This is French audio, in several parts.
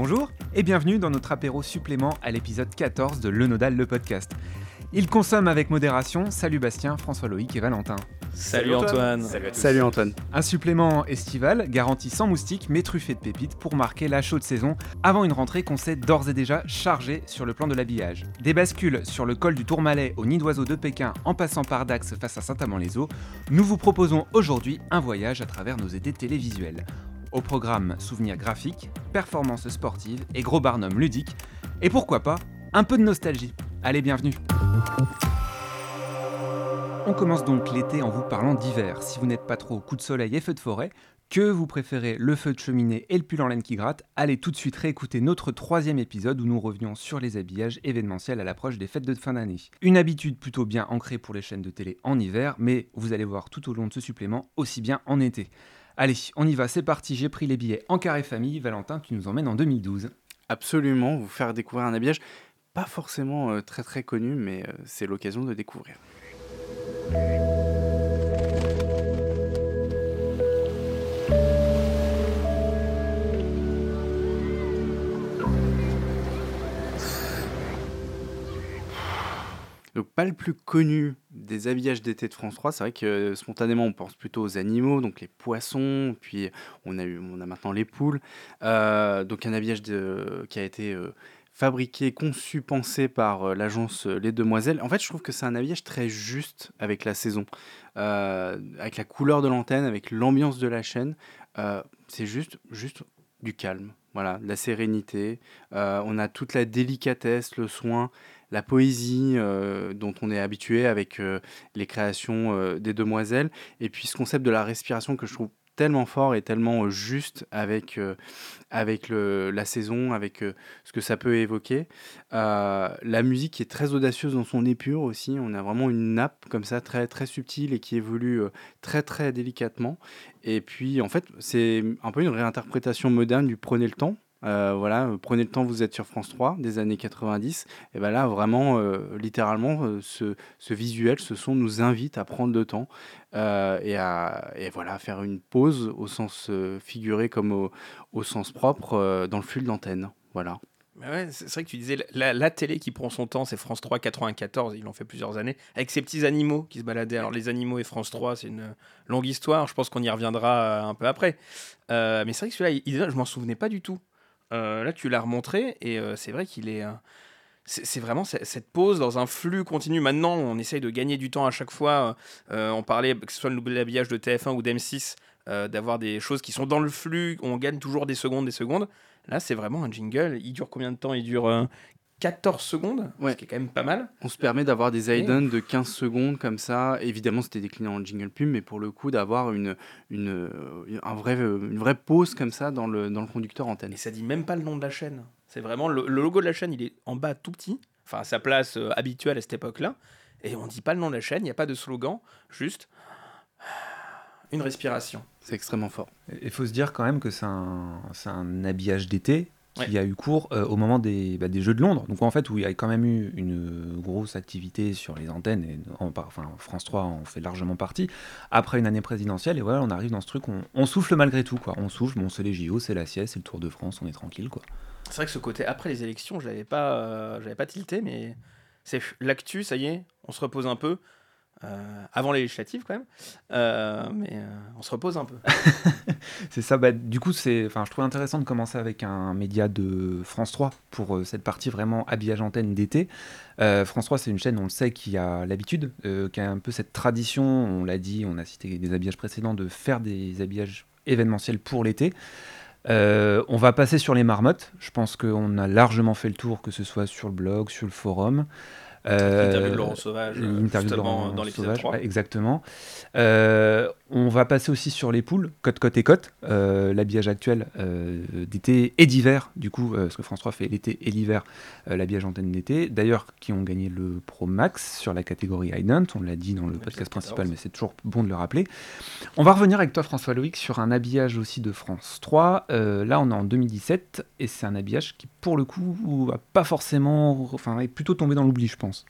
Bonjour et bienvenue dans notre apéro supplément à l'épisode 14 de Le Nodal, le podcast. Il consomme avec modération. Salut Bastien, François Loïc et Valentin. Salut, Antoine. Salut, Antoine. Un supplément estival garanti sans moustiques mais truffé de pépites pour marquer la chaude saison avant une rentrée qu'on sait d'ores et déjà chargée sur le plan de l'habillage. Des bascules sur le col du Tourmalet au nid d'oiseau de Pékin en passant par Dax face à Saint-Amand-les-Eaux, nous vous proposons aujourd'hui un voyage à travers nos étés télévisuels. Au programme souvenirs graphiques, performances sportives et gros barnum ludiques. Et pourquoi pas, un peu de nostalgie. Allez, bienvenue. On commence donc l'été en vous parlant d'hiver. Si vous n'êtes pas trop coup de soleil et feu de forêt, que vous préférez le feu de cheminée et le pull en laine qui gratte, allez tout de suite réécouter notre troisième épisode où nous revenions sur les habillages événementiels à l'approche des fêtes de fin d'année. Une habitude plutôt bien ancrée pour les chaînes de télé en hiver, mais vous allez voir tout au long de ce supplément aussi bien en été. Allez, on y va, c'est parti, j'ai pris les billets en carré famille. Valentin, tu nous emmènes en 2012. Absolument, vous faire découvrir un habillage pas forcément euh, très très connu, mais euh, c'est l'occasion de découvrir. Donc pas le plus connu des habillages d'été de France 3, c'est vrai que euh, spontanément on pense plutôt aux animaux, donc les poissons, puis on a, eu, on a maintenant les poules. Euh, donc un habillage qui a été euh, fabriqué, conçu, pensé par l'agence Les Demoiselles. En fait je trouve que c'est un habillage très juste avec la saison, avec la couleur de l'antenne, avec l'ambiance de la chaîne. c'est juste, juste du calme, voilà, de la sérénité. on a toute la délicatesse, le soin la poésie euh, dont on est habitué avec euh, les créations euh, des demoiselles, et puis ce concept de la respiration que je trouve tellement fort et tellement juste avec, avec le, la saison, avec ce que ça peut évoquer. la musique est très audacieuse dans son épure aussi. On a vraiment une nappe comme ça, très, très subtile et qui évolue très, très délicatement. Et puis, en fait, c'est un peu une réinterprétation moderne du Prenez le temps, euh, voilà, prenez le temps, vous êtes sur France 3 des années 90. Et ben là, vraiment, euh, littéralement, euh, ce, ce, visuel, ce son nous invite à prendre le temps et à et voilà, faire une pause au sens figuré comme au, au sens propre dans le flux de l'antenne. Voilà. C'est vrai que tu disais, la, la, télé qui prend son temps, c'est France 3 94, ils l'ont fait plusieurs années, avec ces petits animaux qui se baladaient. Alors les animaux et France 3, c'est une longue histoire, je pense qu'on y reviendra un peu après. mais c'est vrai que celui-là, je m'en souvenais pas du tout. Euh, là, tu l'as remontré et euh, c'est vrai qu'il est. Euh, c'est vraiment cette pause dans un flux continu. Maintenant, on essaye de gagner du temps à chaque fois. on parlait, que ce soit l'habillage de TF1 ou d'M6, d'avoir des choses qui sont dans le flux. On gagne toujours des secondes, des secondes. Là, c'est vraiment un jingle. Il dure combien de temps? Il dure 14 secondes, ce qui est quand même pas mal. On se permet d'avoir des Aiden de 15 secondes comme ça. Évidemment, c'était décliné en jingle pub, mais pour le coup, d'avoir une, une, un vrai, une vraie pause comme ça dans le, dans le conducteur antenne. Et ça dit même pas le nom de la chaîne. C'est vraiment le, logo de la chaîne, il est en bas tout petit, enfin à sa place euh, habituelle à cette époque-là. Et on dit pas le nom de la chaîne, il n'y a pas de slogan, juste une respiration. C'est extrêmement fort. Il faut se dire quand même que c'est un, un habillage d'été qui a eu cours euh, au moment des, bah, des, Jeux de Londres. Donc en fait, où il y a quand même eu une grosse activité sur les antennes, et enfin, France 3 en fait largement partie, après une année présidentielle, et voilà, on arrive dans ce truc, on, souffle malgré tout, quoi. On souffle, bon, c'est les JO, c'est la sieste, c'est le Tour de France, on est tranquille, quoi. C'est vrai que ce côté après les élections, je n'avais pas, euh, j'avais pas tilté, mais c'est l'actu, ça y est, on se repose un peu. Euh, avant les législatives quand même, euh, mais euh, on se repose un peu. c'est ça, bah, du coup, c'est, je trouve intéressant de commencer avec un média de France 3 pour cette partie vraiment habillage antenne d'été. France 3, c'est une chaîne, on le sait, qui a l'habitude, qui a un peu cette tradition, on l'a dit, on a cité des habillages précédents, de faire des habillages événementiels pour l'été. on va passer sur les marmottes. Je pense qu'on a largement fait le tour, que ce soit sur le blog, sur le forum. L'interview de Laurent Sauvage, justement, dans l'épisode 3. exactement. Euh, on va passer aussi sur les poules, côte, côte et côte, euh, l'habillage actuel euh, d'été et d'hiver, du coup, parce que France 3 fait l'été et l'hiver, l'habillage antenne d'été. D'ailleurs, qui ont gagné le Pro Max sur la catégorie Ident, on l'a dit dans le podcast principal, mais c'est toujours bon de le rappeler. On va revenir avec toi, François Loïc, sur un habillage aussi de France 3. là, on est en 2017, et c'est un habillage qui, pour le coup, va pas forcément, enfin, est plutôt tombé dans l'oubli, je pense.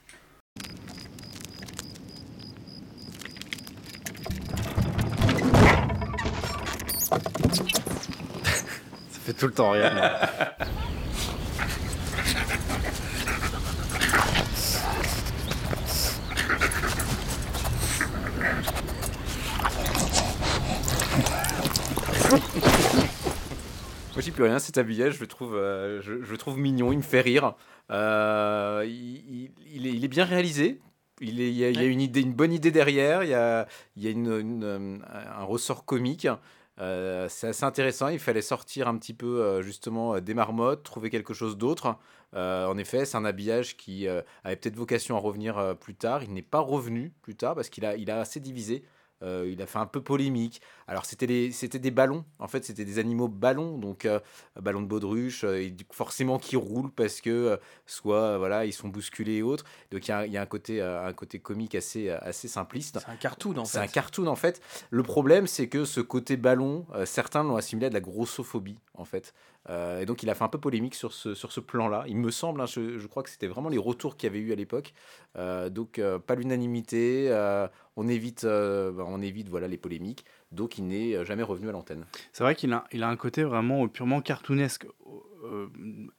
Ça fait tout le temps rien. Moi j'y plus rien, cet habillage, je le trouve, euh, je, trouve mignon, il me fait rire. Euh, il, est, bien réalisé. Il, y, a, une, bonne idée derrière, il y a, euh, un ressort comique. Euh, c'est assez intéressant. Il fallait sortir un petit peu euh, justement euh, des marmottes, trouver quelque chose d'autre. En effet, c'est un habillage qui avait peut-être vocation à revenir plus tard. Il n'est pas revenu plus tard parce qu'il a, il a assez divisé. Euh, il a fait un peu polémique. Alors c'était des ballons. En fait, c'était des animaux ballons, donc euh, ballons de baudruche, euh, et forcément qui roulent parce que soit voilà ils sont bousculés et autres. Donc il y a, il y a un côté un côté comique assez assez simpliste. C'est un cartoon en C'est fait. un cartoon en fait. Le problème, c'est que ce côté ballon, certains l'ont assimilé à de la grossophobie en fait. Euh, et donc il a fait un peu polémique sur ce, sur ce plan-là. Il me semble, hein, je, crois que c'était vraiment les retours qu'il y avait eu à l'époque. Euh, donc euh, pas l'unanimité. on évite, bah, on évite voilà les polémiques. Donc il n'est euh, jamais revenu à l'antenne. C'est vrai qu'il a, il a un côté vraiment euh, purement cartoonesque. Euh,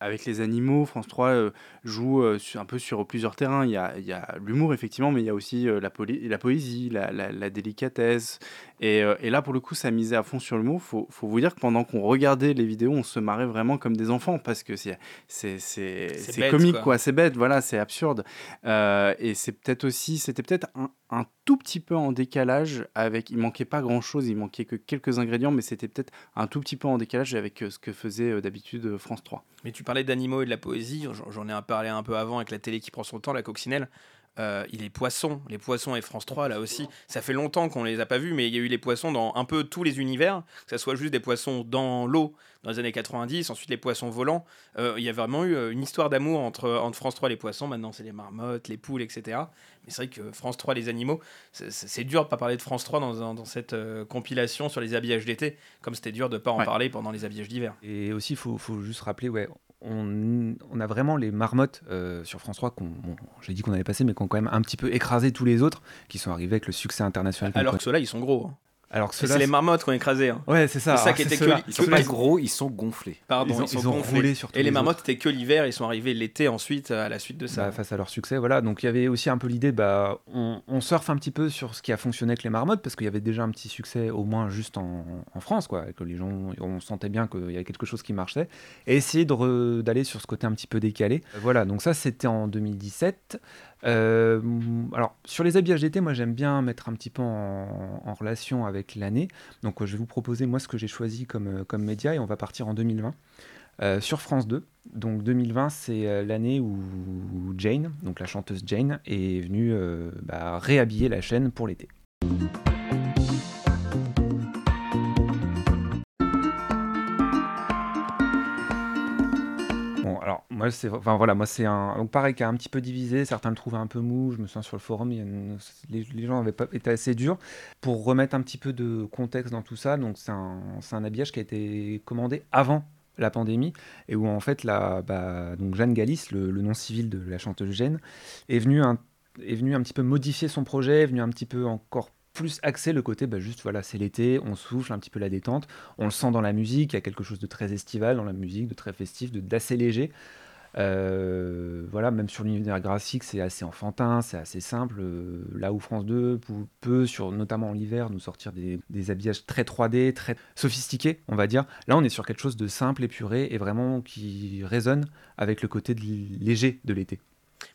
avec les animaux, France 3 euh, joue euh, sur- un peu sur plusieurs terrains. Il y a, il y a l'humour, effectivement, mais il y a aussi euh, la, poli- la poésie, la, la- la délicatesse. Et, euh, et là, pour le coup, ça misait à fond sur l'humour. Faut, faut vous dire que pendant qu'on regardait les vidéos, on se marrait vraiment comme des enfants parce que c'est, c'est, c'est, C'est c'est bête, comique, quoi. quoi. C'est bête, voilà, c'est absurde. Euh, et c'est peut-être aussi, c'était peut-être un, un tout petit peu en décalage avec. Il manquait pas grand-chose, il manquait que quelques ingrédients, mais c'était peut-être un tout petit peu en décalage avec euh, ce que faisait euh, d'habitude euh, France 3. Mais tu parlais d'animaux et de la poésie, j'en- ai parlé un peu avant avec la télé qui prend son temps, la coccinelle. Euh, il est poisson, les poissons et France 3 là aussi. Ça fait longtemps qu'on les a pas vus, mais il y a eu les poissons dans un peu tous les univers, que ce soit juste des poissons dans l'eau dans les années 90, ensuite les poissons volants. Euh, il y a vraiment eu euh, une histoire d'amour entre, entre France 3 et les poissons. Maintenant, c'est les marmottes, les poules, etc. Mais c'est vrai que France 3, les animaux, c'est- dur de pas parler de France 3 dans, cette euh, compilation sur les habillages d'été, comme c'était dur de pas en Ouais. parler pendant les habillages d'hiver. Et aussi, il faut, faut juste rappeler, ouais, on, on a vraiment les marmottes euh, sur France 3, qu'on, bon, j'ai dit qu'on avait passé, mais qui ont quand même un petit peu écrasé tous les autres, qui sont arrivés avec le succès international. qu'on Alors que ceux-là, ils sont gros. hein. Alors que C'est les marmottes qui ont écrasé. hein. Ouais, c'est ça. C'est ça Alors, qui c'est était que- Ils sont pas gros, ils sont gonflés. Pardon, Ils ont- ils, sont ils ont gonflés. roulé sur tous Et les les marmottes étaient que l'hiver, ils sont arrivés l'été ensuite à la suite de ça. Bah, face à leur succès, voilà. Donc il y avait aussi un peu l'idée, bah, on, on surfe un petit peu sur ce qui a fonctionné avec les marmottes, parce qu'il y avait déjà un petit succès, au moins juste en, en France, quoi, et que les gens, on sentait bien qu'il y avait quelque chose qui marchait, et essayer d'aller sur ce côté un petit peu décalé. Euh, Voilà, donc ça c'était en 2017. Euh, alors sur les habillages d'été, moi j'aime bien mettre un petit peu en, relation avec l'année. Donc euh, je vais vous proposer moi ce que j'ai choisi comme, euh, comme média, et on va partir en 2020. Euh, sur France 2. Donc 2020, c'est l'année où Jane, donc la chanteuse Jane, est venue bah, réhabiller la chaîne pour l'été. Moi c'est, enfin voilà, moi c'est un, donc pareil qui a un petit peu divisé. Certains le trouvaient un peu mou. Je me souviens sur le forum, les, gens avaient pas été assez durs pour remettre un petit peu de contexte dans tout ça. Donc c'est un, un habillage qui a été commandé avant la pandémie et où en fait la, bah, donc Jeanne Galis, le, le nom civil de la chanteuse Jeanne, est venue un, est venue un petit peu modifier son projet, est venue un petit peu encore plus axer le côté, bah, juste voilà, c'est l'été, on souffle un petit peu la détente, on le sent dans la musique, il y a quelque chose de très estival dans la musique, de très festif, d'assez léger. Euh, voilà, même sur l'univers graphique, c'est assez enfantin, c'est assez simple. euh, là où France 2 pou- peut, sur, notamment en hiver, nous sortir des, habillages très 3D, très sophistiqués, on va dire. Là, on est sur quelque chose de simple, épuré et vraiment qui résonne avec le côté léger de l'été.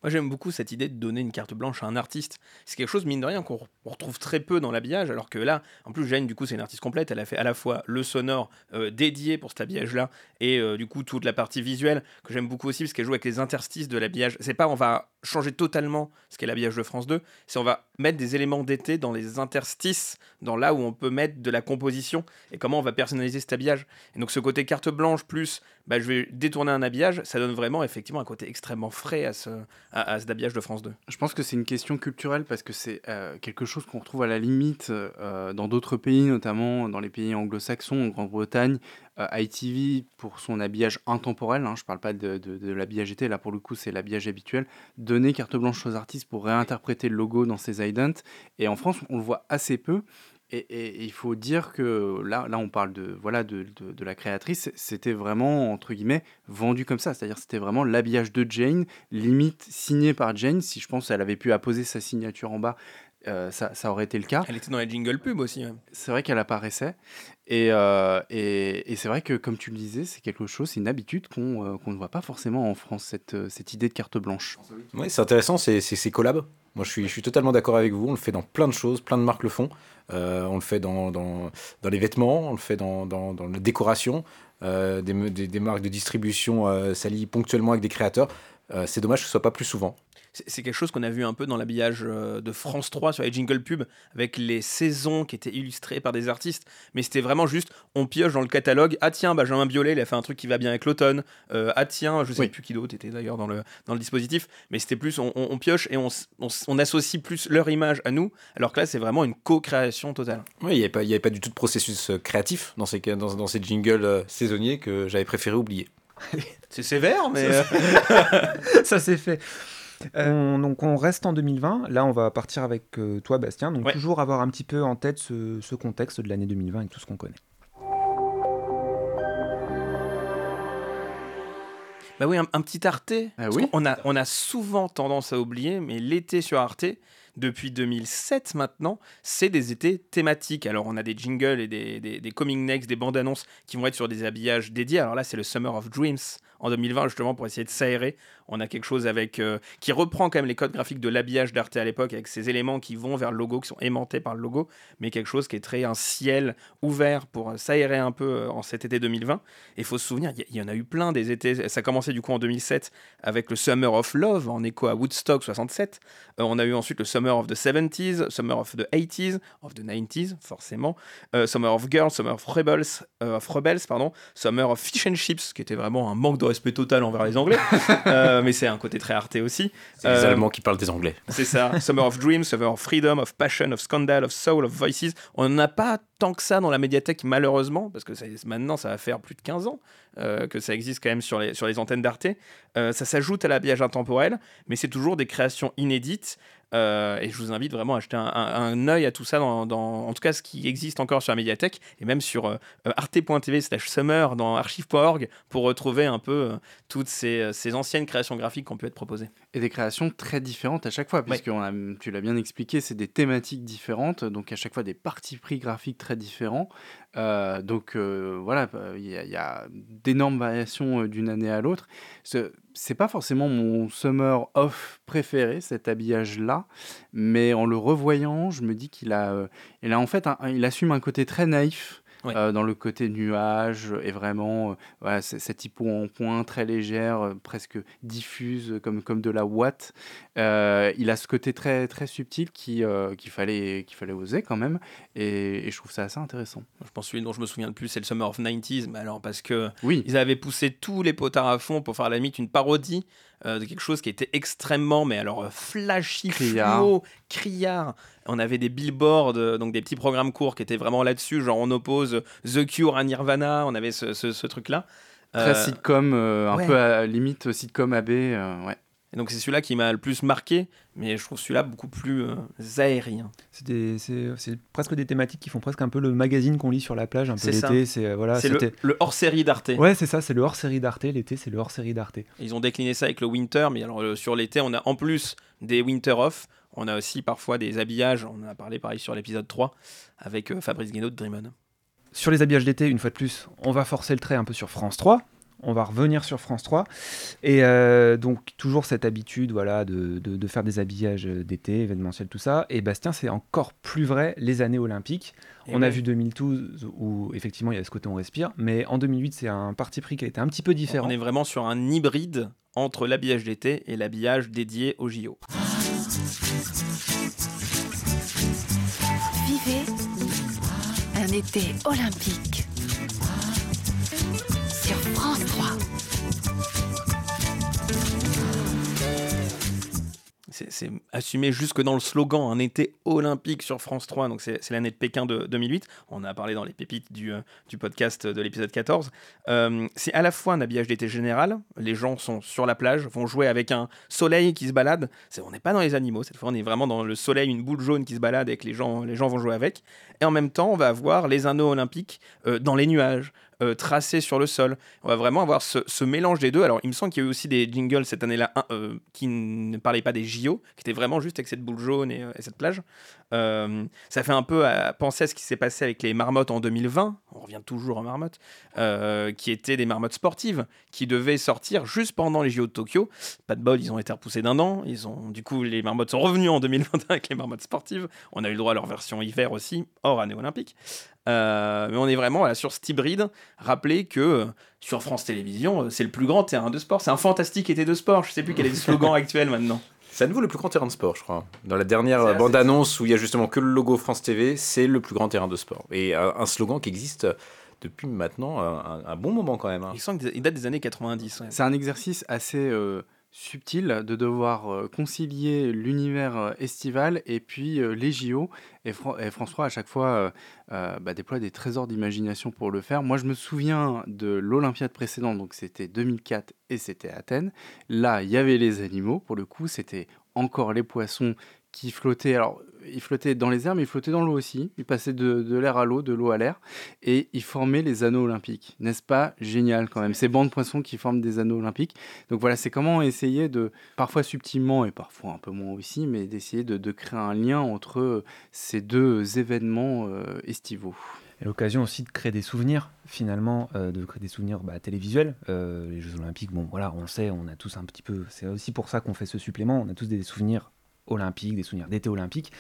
Moi, j'aime beaucoup cette idée de donner une carte blanche à un artiste. C'est quelque chose, mine de rien, qu'on re- on retrouve très peu dans l'habillage, alors que là, en plus, Jeanne, du coup, c'est une artiste complète. Elle a fait à la fois le sonore euh, dédié pour cet habillage-là, et euh, du coup, toute la partie visuelle, que j'aime beaucoup aussi, parce qu'elle joue avec les interstices de l'habillage. C'est pas on va changer totalement ce qu'est l'habillage de France 2, c'est on va mettre des éléments d'été dans les interstices, dans là où on peut mettre de la composition, et comment on va personnaliser cet habillage. Et donc, ce côté carte blanche, plus bah, je vais détourner un habillage, ça donne vraiment, effectivement, un côté extrêmement frais à ce, à, cet habillage de France 2. Je pense que c'est une question culturelle parce que c'est euh, quelque chose qu'on retrouve à la limite euh, dans d'autres pays, notamment dans les pays anglo-saxons, en Grande-Bretagne. Euh, ITV, pour son habillage intemporel, hein, je parle pas de, de- de l'habillage été, là pour le coup c'est l'habillage habituel, donner carte blanche aux artistes pour réinterpréter le logo dans ses idents. Et en France, on le voit assez peu. Et, et- et il faut dire que là, là on parle de, voilà, de, de- de la créatrice, c'était vraiment, entre guillemets, vendu comme ça. C'est-à-dire c'était vraiment l'habillage de Jane, limite signé par Jane. Si je pense qu'elle avait pu apposer sa signature en bas, euh, ça, ça aurait été le cas. Elle était dans les jingle pub aussi. ouais. C'est vrai qu'elle apparaissait. Et, euh, et, et c'est vrai que, comme tu le disais, c'est quelque chose, c'est une habitude qu'on euh, ne voit pas forcément en France, cette, cette idée de carte blanche. Oui, c'est intéressant, c'est c'est- ces collabs. Moi, je suis, je suis totalement d'accord avec vous. On le fait dans plein de choses, plein de marques le font. Euh, on le fait dans, dans, les vêtements, on le fait dans, dans, la décoration. Euh, des, des, marques de distribution euh, s'allient ponctuellement avec des créateurs. C'est dommage que ce soit pas plus souvent. C'est quelque chose qu'on a vu un peu dans l'habillage euh, de France 3 sur les jingle pubs avec les saisons qui étaient illustrées par des artistes. Mais c'était vraiment juste, on pioche dans le catalogue. Ah tiens, Benjamin Biolay, il a fait un truc qui va bien avec l'automne. Euh, ah tiens, je sais Oui. plus qui d'autre était d'ailleurs dans le, dans le dispositif. Mais c'était plus, on, on- on pioche et on, on associe plus leur image à nous. Alors que là, c'est vraiment une co-création totale. Oui, il n'y avait, pas- il y avait pas du tout de processus euh, créatif dans ces, dans, dans ces jingles saisonniers que j'avais préféré oublier. C'est sévère, mais. ça c'est fait. Euh, on- donc on reste en 2020. Là, on va partir avec euh, toi, Bastien. Donc Ouais. toujours avoir un petit peu en tête ce, ce contexte de l'année 2020 et tout ce qu'on connaît. Bah oui, un, un petit Arte. Ah oui. qu'on a, on a souvent tendance à oublier, mais l'été sur Arte, depuis 2007 maintenant, c'est des étés thématiques. Alors on a des jingles et des, des, des coming next, des bandes annonces qui vont être sur des habillages dédiés. Alors là, c'est le Summer of Dreams en 2020, justement, pour essayer de s'aérer. On a quelque chose avec euh, qui reprend quand même les codes graphiques de l'habillage d'Arte à l'époque, avec ces éléments qui vont vers le logo, qui sont aimantés par le logo, mais quelque chose qui est très un ciel ouvert pour euh, s'aérer un peu euh, en cet été 2020. Et il faut se souvenir, il y- en a eu plein des étés. Ça a commencé du coup en 2007 avec le Summer of Love en écho à Woodstock 67. Euh, on a eu ensuite le Summer of the 70s, Summer of the 80s, of the 90s forcément, Summer of Girls, Summer of Rebels, of Rebels pardon, Summer of Fish and Chips, qui était vraiment un manque de respect total envers les Anglais, Euh, mais c'est un côté très arté aussi. C'est les Euh, Allemands qui parlent des Anglais. c'est ça. Summer of Dreams, Summer of Freedom, of Passion, of Scandal, of Soul, of Voices. On n'en a pas tant que ça dans la médiathèque, malheureusement, parce que ça- maintenant, ça va faire plus de 15 ans euh, que ça existe quand même sur les, sur les antennes d'Arte. Ça s'ajoute à l'habillage intemporel, mais c'est toujours des créations inédites. Euh, et je vous invite vraiment à jeter un, un, un œil à tout ça, dans, dans- en tout cas ce qui existe encore sur la médiathèque, et même sur euh, arte.tv slash summer dans archive.org pour retrouver un peu euh, toutes ces, euh, ces anciennes créations graphiques qui ont pu être proposées. Et des créations très différentes à chaque fois, puisque a- tu l'as bien expliqué, c'est des thématiques différentes, donc à chaque fois des partis pris graphiques très différents. Euh, donc euh, voilà, euh, il y a, d'énormes variations euh, d'une année à l'autre. Ce- C'est pas forcément mon summer off préféré, cet habillage-là, mais en le revoyant, je me dis qu'il a, euh, il a en fait, il assume un côté très naïf. Euh, dans le côté nuage et vraiment euh, voilà, cette hypo en point très légère, euh, presque diffuse comme, comme de la ouate. Il a ce côté très, très subtil qui, qu'il fallait, qu'il fallait oser quand même et, et je trouve ça assez intéressant. Je pense que celui dont je me souviens le plus, c'est le Summer of 90s. Mais alors, parce que Oui, ils avaient poussé tous les potards à fond pour faire à la limite une parodie euh, de quelque chose qui était extrêmement, mais alors euh, flashy, Criard. fluo, criard. On avait des billboards, euh, donc des petits programmes courts qui étaient vraiment là-dessus, genre on oppose The Cure à Nirvana, on avait ce, ce- ce truc-là. très sitcom, un ouais. peu à limite sitcom AB. ouais. Et donc c'est celui-là qui m'a le plus marqué, mais je trouve celui-là beaucoup plus euh, aérien. C'est presque des thématiques qui font presque un peu le magazine qu'on lit sur la plage un peu l'été. C'est euh, voilà, le, hors-série d'Arte. Ouais, c'est ça, c'est le hors-série d'Arte. L'été, c'est le hors-série d'Arte. Ils ont décliné ça avec le winter, mais alors euh, sur l'été, on a en plus des winter off, on a aussi parfois des habillages, on en a parlé pareil sur l'épisode 3 avec Fabrice Guénaud de Dreamon. Sur les habillages d'été, une fois de plus, on va forcer le trait un peu sur France 3. On va revenir sur France 3. Et euh, donc, toujours cette habitude voilà, de, de- de faire des habillages d'été, événementiels, tout ça. Et Bastien, c'est encore plus vrai les années olympiques. Et on a vu 2012 où effectivement il y a ce côté on respire. Mais en 2008, c'est un parti pris qui a été un petit peu différent. On est vraiment sur un hybride entre l'habillage d'été et l'habillage dédié au JO. Vivez un été olympique C'est assumé jusque dans le slogan, un été olympique sur France 3, donc c'est l'année de Pékin de 2008. On a parlé dans les pépites du, euh, podcast de l'épisode 14. Euh, c'est à la fois un habillage d'été général, les gens sont sur la plage, vont jouer avec un soleil qui se balade. On n'est pas dans les animaux, cette fois on est vraiment dans le soleil, une boule jaune qui se balade et que les gens, les gens vont jouer avec. Et en même temps, on va avoir les anneaux olympiques euh, dans les nuages. Euh, tracés sur le sol. On va vraiment avoir ce, mélange des deux. Alors, il me semble qu'il y a eu aussi des jingles cette année-là euh, qui ne parlaient pas des JO, qui étaient vraiment juste avec cette boule jaune et, euh, et cette plage. Euh, ça fait un peu à penser à ce qui s'est passé avec les marmottes en 2020. On revient toujours aux marmottes, qui étaient des marmottes sportives qui devaient sortir juste pendant les JO de Tokyo. Pas de bol, ils ont été repoussés d'un an. Ils ont, du coup, les marmottes sont revenus en 2021 avec les marmottes sportives. On a eu le droit à leur version hiver aussi, hors année olympique. Euh, mais on est vraiment voilà, sur cet hybride. Rappelez que euh, sur France Télévisions, euh, c'est le plus grand terrain de sport. C'est un fantastique été de sport. Je sais plus quel est le slogan actuel maintenant. C'est à nouveau le plus grand terrain de sport, je crois. Dans la dernière bande-annonce où il y a justement que le logo France TV, c'est le plus grand terrain de sport. Et un slogan qui existe depuis maintenant un, un bon moment quand même. hein. Il date des années 90. ouais. C'est un exercice assez euh, subtil de devoir euh, concilier l'univers euh, estival et puis euh, les JO. Et, Fran- et François, à chaque fois, bah, déploie des trésors d'imagination pour le faire. Moi, je me souviens de l'Olympiade précédente, donc c'était 2004 et c'était Athènes. Là, il y avait les animaux, pour le coup, c'était encore les poissons qui flottaient. Alors, ils flottaient dans les airs, mais ils flottaient dans l'eau aussi. Ils passaient de, de l'air à l'eau, de l'eau à l'air et ils formaient les anneaux olympiques. N'est-ce pas génial quand même? Ces bancs de poissons qui forment des anneaux olympiques. Donc voilà, c'est comment essayer de, parfois subtilement et parfois un peu moins aussi, mais d'essayer de, de créer un lien entre euh, ces deux événements euh, estivaux. Et l'occasion aussi de créer des souvenirs, finalement, euh, de créer des souvenirs bah, télévisuels. Euh, les Jeux Olympiques, bon, voilà, on le sait, on a tous un petit peu. C'est aussi pour ça qu'on fait ce supplément. On a tous des souvenirs olympiques, des souvenirs d'été olympique.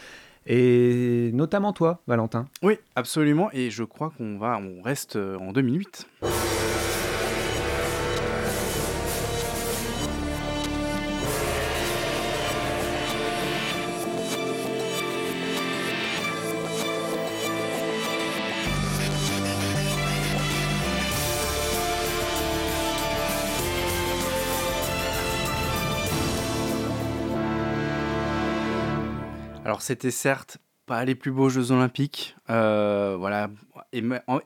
Et notamment toi, Valentin. Oui, absolument. Et je crois qu'on va, on reste euh, en 2008. C'était certes pas les plus beaux Jeux Olympiques, euh, voilà,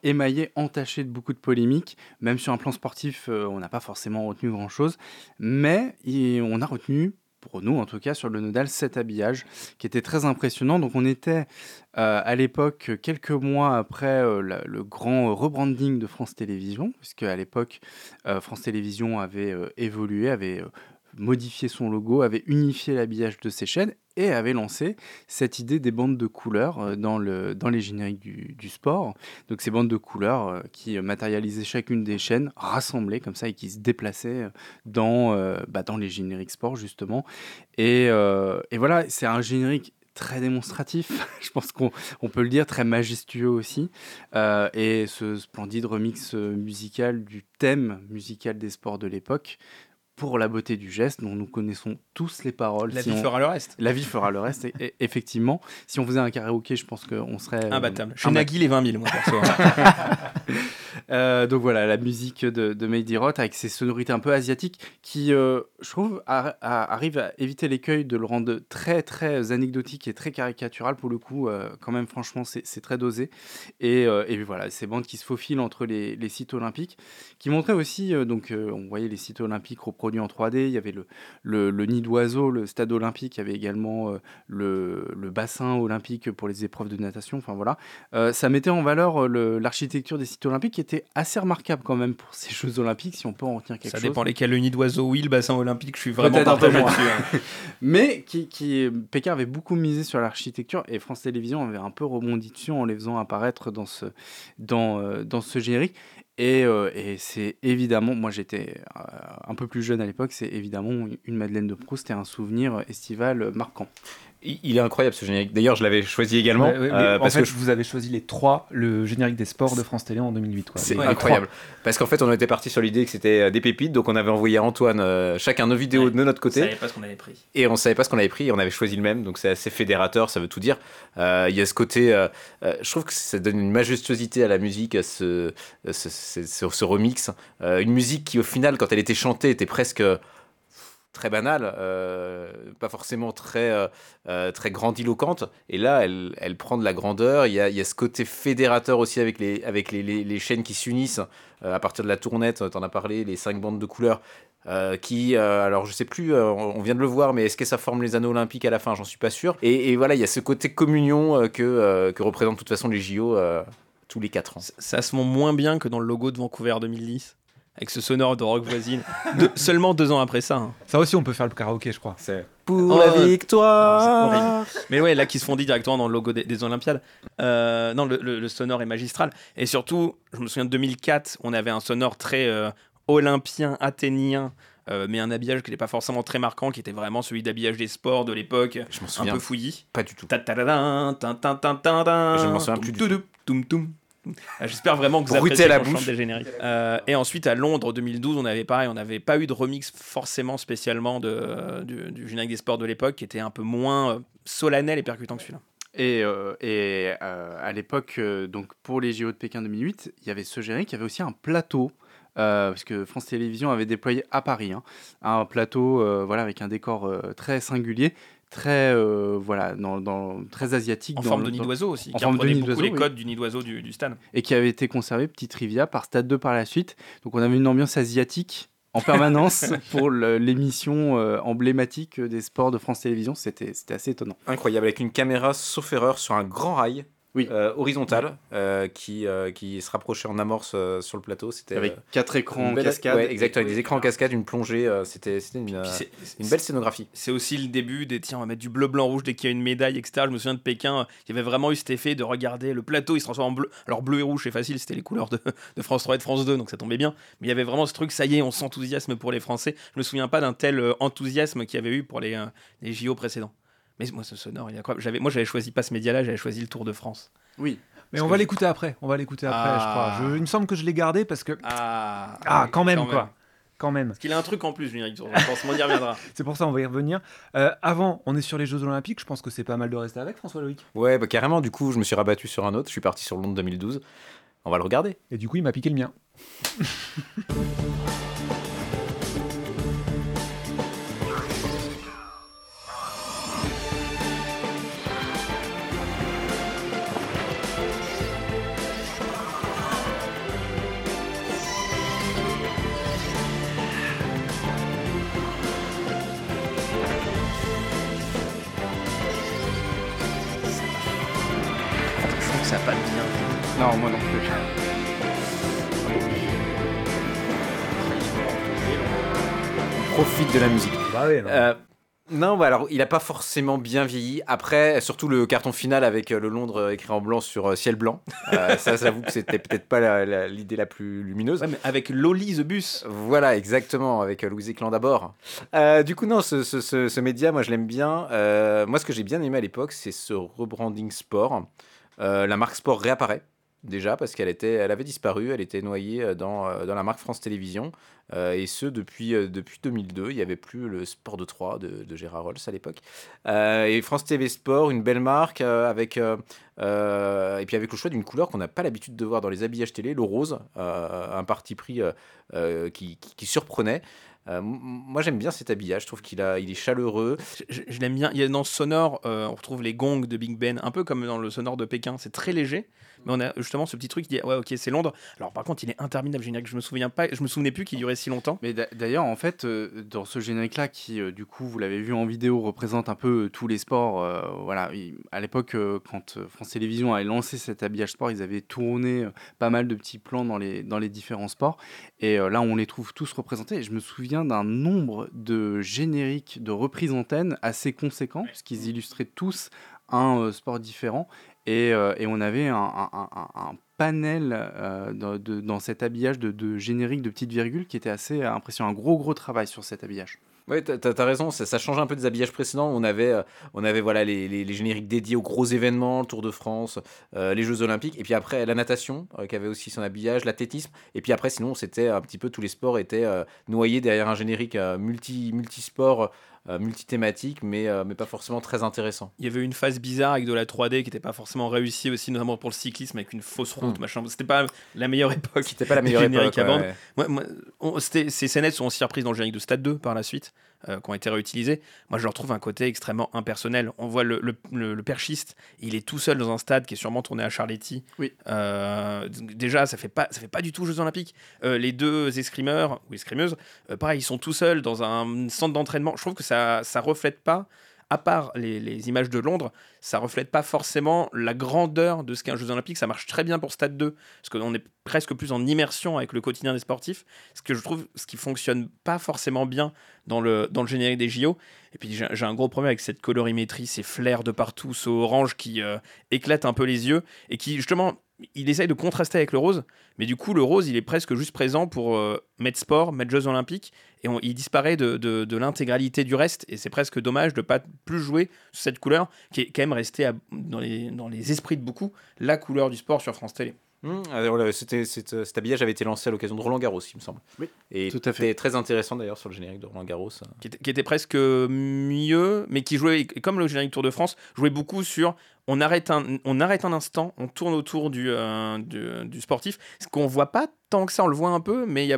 émaillés, entachés de beaucoup de polémiques. Même sur un plan sportif, euh, on n'a pas forcément retenu grand-chose, mais on a retenu, pour nous en tout cas, sur le nodal, cet habillage qui était très impressionnant. Donc on était euh, à l'époque quelques mois après le grand rebranding de France Télévisions, puisque à l'époque France Télévisions avait évolué, avait modifié son logo, avait unifié l'habillage de ses chaînes et avait lancé cette idée des bandes de couleurs euh, dans, le, dans les génériques du, du sport. Donc ces bandes de couleurs euh, qui matérialisaient chacune des chaînes, rassemblées comme ça et qui se déplaçaient euh, dans, bah, dans les génériques sport justement. Et, et voilà, c'est un générique très démonstratif, je pense qu'on on peut le dire, très majestueux aussi. Et ce splendide remix musical du thème musical des sports de l'époque pour la beauté du geste dont nous connaissons tous les paroles. La Si vie on- fera le reste. la vie fera le reste, et, et- effectivement. Si on faisait un karaoké, je pense qu'on serait... euh, Imbattable. Je imbat- Nagui les 20 000, moi, perso. Euh, donc voilà, la musique de, de Mehdi Roth avec ses sonorités un peu asiatiques qui, euh, je trouve, a- a- arrive à éviter l'écueil de le rendre très très anecdotique et très caricatural pour le coup. euh, quand même, franchement, c'est très dosé. Et, euh, et voilà, ces bandes qui se faufilent entre les, les sites olympiques, qui montraient aussi, euh, donc euh, on voyait les sites olympiques reproduits en 3D. Il y avait le, le, le nid d'oiseau, le stade olympique, il y avait également euh, le, le bassin olympique pour les épreuves de natation. Enfin voilà. Euh, ça mettait en valeur euh, l'architecture des sites olympiques qui était assez remarquable quand même pour ces Jeux olympiques, si on peut en retenir quelque Ça chose. dépend lesquels, le nid d'oiseau, oui, le bassin olympique, je suis vraiment partagé là-dessus. hein. Mais qui, qui, Pékin avait beaucoup misé sur l'architecture et France Télévisions avait un peu rebondi dessus en les faisant apparaître dans ce, dans, dans ce générique. Et, euh, et c'est évidemment, moi j'étais euh, un peu plus jeune à l'époque, c'est évidemment une Madeleine de Proust et un souvenir estival marquant. Il est incroyable ce générique. D'ailleurs, je l'avais choisi également Ouais, ouais, mais euh, en parce fait, que je- vous avez choisi les trois, le générique des sports de France Télé en 2008. quoi. c'est incroyable. Parce qu'en fait, on était parti sur l'idée que c'était euh, des pépites, donc on avait envoyé à Antoine euh, chacun nos vidéos Ouais. de notre côté. savais pas ce qu'on avait pris. et on savait pas ce qu'on avait pris et on avait choisi le même donc c'est assez fédérateur ça veut tout dire Euh, il y a ce côté euh, euh, je trouve que ça donne une majestuosité à la musique à ce, ce, ce- ce- ce remix Euh, une musique qui au final quand elle était chantée était presque euh, très banale euh, pas forcément très euh, euh, grandiloquente et là elle, elle prend de la grandeur il y a, il y a ce côté fédérateur aussi avec les avec les, les, chaînes qui s'unissent euh, à partir de la tournette t'en as parlé les cinq bandes de couleurs qui, alors je sais plus, on vient de le voir, mais est-ce que ça forme les anneaux olympiques à la fin? J'en suis pas sûr. Et, voilà, il y a ce côté communion que, que représentent de toute façon les JO. tous les 4 ans. Ça- Ça se vend moins bien que dans le logo de Vancouver 2010, avec ce sonore de rock voisine. De- seulement deux ans après ça. hein. Ça aussi, on peut faire le karaoké, je crois. C'est pour Oh, la victoire. Mais ouais, là qui se font dire directement dans le logo des, des Olympiades. Euh, non, le, le- le sonore est magistral. Et surtout, je me souviens de 2004, on avait un sonore très euh, olympien, athénien, euh, mais un habillage qui n'était pas forcément très marquant, qui était vraiment celui d'habillage des sports de l'époque, Je m'en un souviens peu fouillis. pas du tout. Ta-ta-da-dan, tin-tin-tin-tin-tin, Je m'en souviens plus du tout. toum, toum. Ah, J'espère vraiment que vous appréciez la bouche. des génériques. Euh, et ensuite, à Londres 2012, on avait pareil, on n'avait pas eu de remix forcément spécialement de, du, du générique des sports de l'époque, qui était un peu moins euh, solennel et percutant que celui-là. Et, euh, et euh, à l'époque, euh, donc pour les JO de Pékin 2008, il y avait ce générique, il y avait aussi un plateau. euh, parce que France Télévisions avait déployé à Paris hein, un plateau euh, voilà, avec un décor euh, très singulier, très, euh, voilà, dans, dans- très asiatique. En dans forme le- de nid d'oiseau aussi, en qui forme de reprenait nid beaucoup les oui. codes du nid d'oiseau du, du Stan. et qui avait été conservé, petit trivia, par Stade 2 par la suite. Donc on avait une ambiance asiatique en permanence pour l'émission euh, emblématique des sports de France Télévisions. C'était c'était assez étonnant. Incroyable, avec une caméra, sauf erreur, sur un grand rail. Oui. euh, horizontal euh, qui, euh, qui se rapprochait en amorce euh, sur le plateau. C'était Avec quatre écrans cascades. ouais, exactement, avec des écrans en cascade, une plongée. c'était c'était une, une belle scénographie. C'est aussi le début des tiens, on va mettre du bleu, blanc, rouge dès qu'il y a une médaille, etc. Je me souviens de Pékin, il y avait vraiment eu cet effet de regarder le plateau, il se transforme en bleu. Alors bleu et rouge, c'est facile, c'était les couleurs de, de France 3 et de France 2, donc ça tombait bien. Mais il y avait vraiment ce truc, ça y est, on s'enthousiasme pour les Français. Je me souviens pas d'un tel enthousiasme qu'il y avait eu pour les, les JO précédents. Mais moi, ce sonore, il est incroyable. J'avais, moi, j'avais choisi pas ce média-là, j'avais choisi le Tour de France. Oui. Mais Parce on va je- l'écouter après. On va l'écouter après, Ah. je crois. Je- il me semble que je l'ai gardé parce que. Ah, Ah, oui, quand même, quoi. Quand même. Parce qu'il a un truc en plus, générique Tour de France, on y reviendra. C'est pour ça on va y revenir. Euh, avant, on est sur les Jeux Olympiques. Je pense que c'est pas mal de rester avec François Loïc. Ouais, bah, carrément, du coup, je me suis rabattu sur un autre. Je suis parti sur Londres 2012. On va le regarder. Et du coup, il m'a piqué le mien. ça a pas de bien. Non, moi non plus. On profite de la musique. Bah ouais, non. Euh, non, bah alors il a pas forcément bien vieilli. Après, surtout le carton final avec euh, le Londres euh, écrit en blanc sur euh, ciel blanc. Euh, ça, j'avoue que c'était peut-être pas la- la- l'idée la, plus lumineuse. Ouais, mais avec Loli the Bus. Voilà, exactement, avec Louis Éclan d'abord. Euh, du coup, non, ce, ce- ce- ce média, moi je l'aime bien. Euh, moi, ce que j'ai bien aimé à l'époque, c'est ce rebranding sport. Euh, la marque sport réapparaît. Déjà parce qu'elle était, elle avait disparu, elle était noyée euh, dans, euh, dans la marque France Télévisions, et ce depuis, depuis 2002. Il n'y avait plus le sport de 3 de, Gérard Rolls à l'époque. Et France TV Sport, une belle marque avec et puis avec le choix d'une couleur qu'on n'a pas l'habitude de voir dans les habillages télé, le rose, un parti pris qui- qui surprenait. Euh, moi j'aime bien cet habillage, je trouve qu'il a, il est chaleureux. Je, je l'aime bien. Il y a dans ce sonore, euh, on retrouve les gongs de Big Ben, un peu comme dans le sonore de Pékin. C'est très léger, mais on a justement ce petit truc qui dit ouais, ok, c'est Londres. Alors par contre, il est interminable générique. Je me souviens pas, je me souvenais plus qu'il durait si longtemps. Mais d'a- d'ailleurs, en fait, euh, dans ce générique-là, qui, euh, du coup, vous l'avez vu en vidéo, représente un peu euh, tous les sports. euh, voilà, il- à l'époque, euh, quand France Télévisions avait lancé cet habillage sport, ils avaient tourné euh, pas mal de petits plans dans les, dans les différents sports. Et euh, là, on les trouve tous représentés. Et je me souviens d'un nombre de génériques de reprises antennes assez conséquents, parce qu'ils illustraient tous un euh, sport différent. Et, euh, et on avait un, panel euh, dans, cet habillage de, de génériques de petites virgules qui était assez impressionnant. Un gros, gros travail sur cet habillage. Oui, t'as as, raison, ça, change un peu des habillages précédents. On avait, euh, on avait voilà, les, les- génériques dédiés aux gros événements, le Tour de France, les Jeux Olympiques, et puis après la natation, qui avait aussi son habillage, l'athlétisme, et puis après, sinon, c'était un petit peu tous les sports étaient noyés derrière un générique multi, multisport, multithématique, mais, euh, mais pas forcément très intéressant. Il y avait une phase bizarre avec de la 3D qui n'était pas forcément réussie aussi, notamment pour le cyclisme avec une fausse route, Mm. machin. C'était pas la meilleure époque. C'était pas la meilleure Générique époque. ouais, ouais. Moi, on- ces scénettes sont aussi reprises dans le générique de Stade 2 par la suite, euh, qui ont été réutilisées. Moi, je leur trouve un côté extrêmement impersonnel. On voit le, le- le- le perchiste, il est tout seul dans un stade qui est sûrement tourné à Charletti. Oui. Euh, déjà, ça fait pas, ça fait pas du tout Jeux Olympiques. Euh, les deux escrimeurs ou escrimeuses, euh, pareil, ils sont tout seuls dans un centre d'entraînement. Je trouve que ça, ça reflète pas à part les, images de Londres, ça reflète pas forcément la grandeur de ce qu'est un Jeux Olympiques. Ça marche très bien pour Stade 2, parce qu'on est presque plus en immersion avec le quotidien des sportifs. Ce que je trouve, ce qui fonctionne pas forcément bien dans le, dans le générique des JO. Et puis j'ai j'ai un gros problème avec cette colorimétrie, ces flares de partout, ce orange qui euh, éclate un peu les yeux et qui justement, il essaye de contraster avec le rose, mais du coup le rose il est presque juste présent pour euh, mettre sport, mettre Jeux Olympiques et on- il disparaît de, de- de l'intégralité du reste et c'est presque dommage de pas plus jouer sur cette couleur qui est quand même restée à- dans, les, dans les esprits de beaucoup la couleur du sport sur France Télé. Alors, c'était, cet, euh, habillage avait été lancé à l'occasion de Roland Garros, il me semble. Oui, Et tout à fait. C'était très intéressant d'ailleurs sur le générique de Roland Garros. qui était, qui était presque mieux, mais qui jouait, comme le générique Tour de France, jouait beaucoup sur on arrête un, on arrête un instant, on tourne autour du, euh, du, du sportif, ce qu'on voit pas tant que ça, on le voit un peu, mais il y a,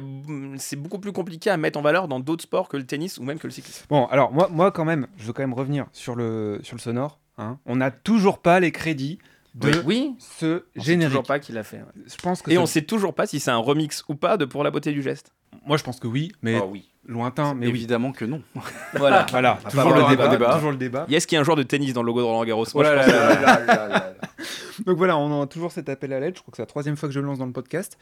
c'est beaucoup plus compliqué à mettre en valeur dans d'autres sports que le tennis ou même que le cyclisme. Bon, alors moi, moi quand même, je veux quand même revenir sur le, sur le sonore. hein. On n'a toujours pas les crédits de oui, ce on sait générique. toujours pas qui l'a fait. ouais. Je pense que Et on sait toujours pas si c'est un remix ou pas de Pour la beauté du geste. Moi je pense que oui, mais oui. lointain, mais oui. Évidemment que non. Voilà. Voilà, pas toujours le, débat, débat. toujours le débat. Est-ce qu'il y a un joueur de tennis dans le logo de Roland Garros Oh Moi, je là pense là que- là là là là. Donc voilà, on a toujours cet appel à l'aide. Je crois que c'est la troisième fois que je le lance dans le podcast.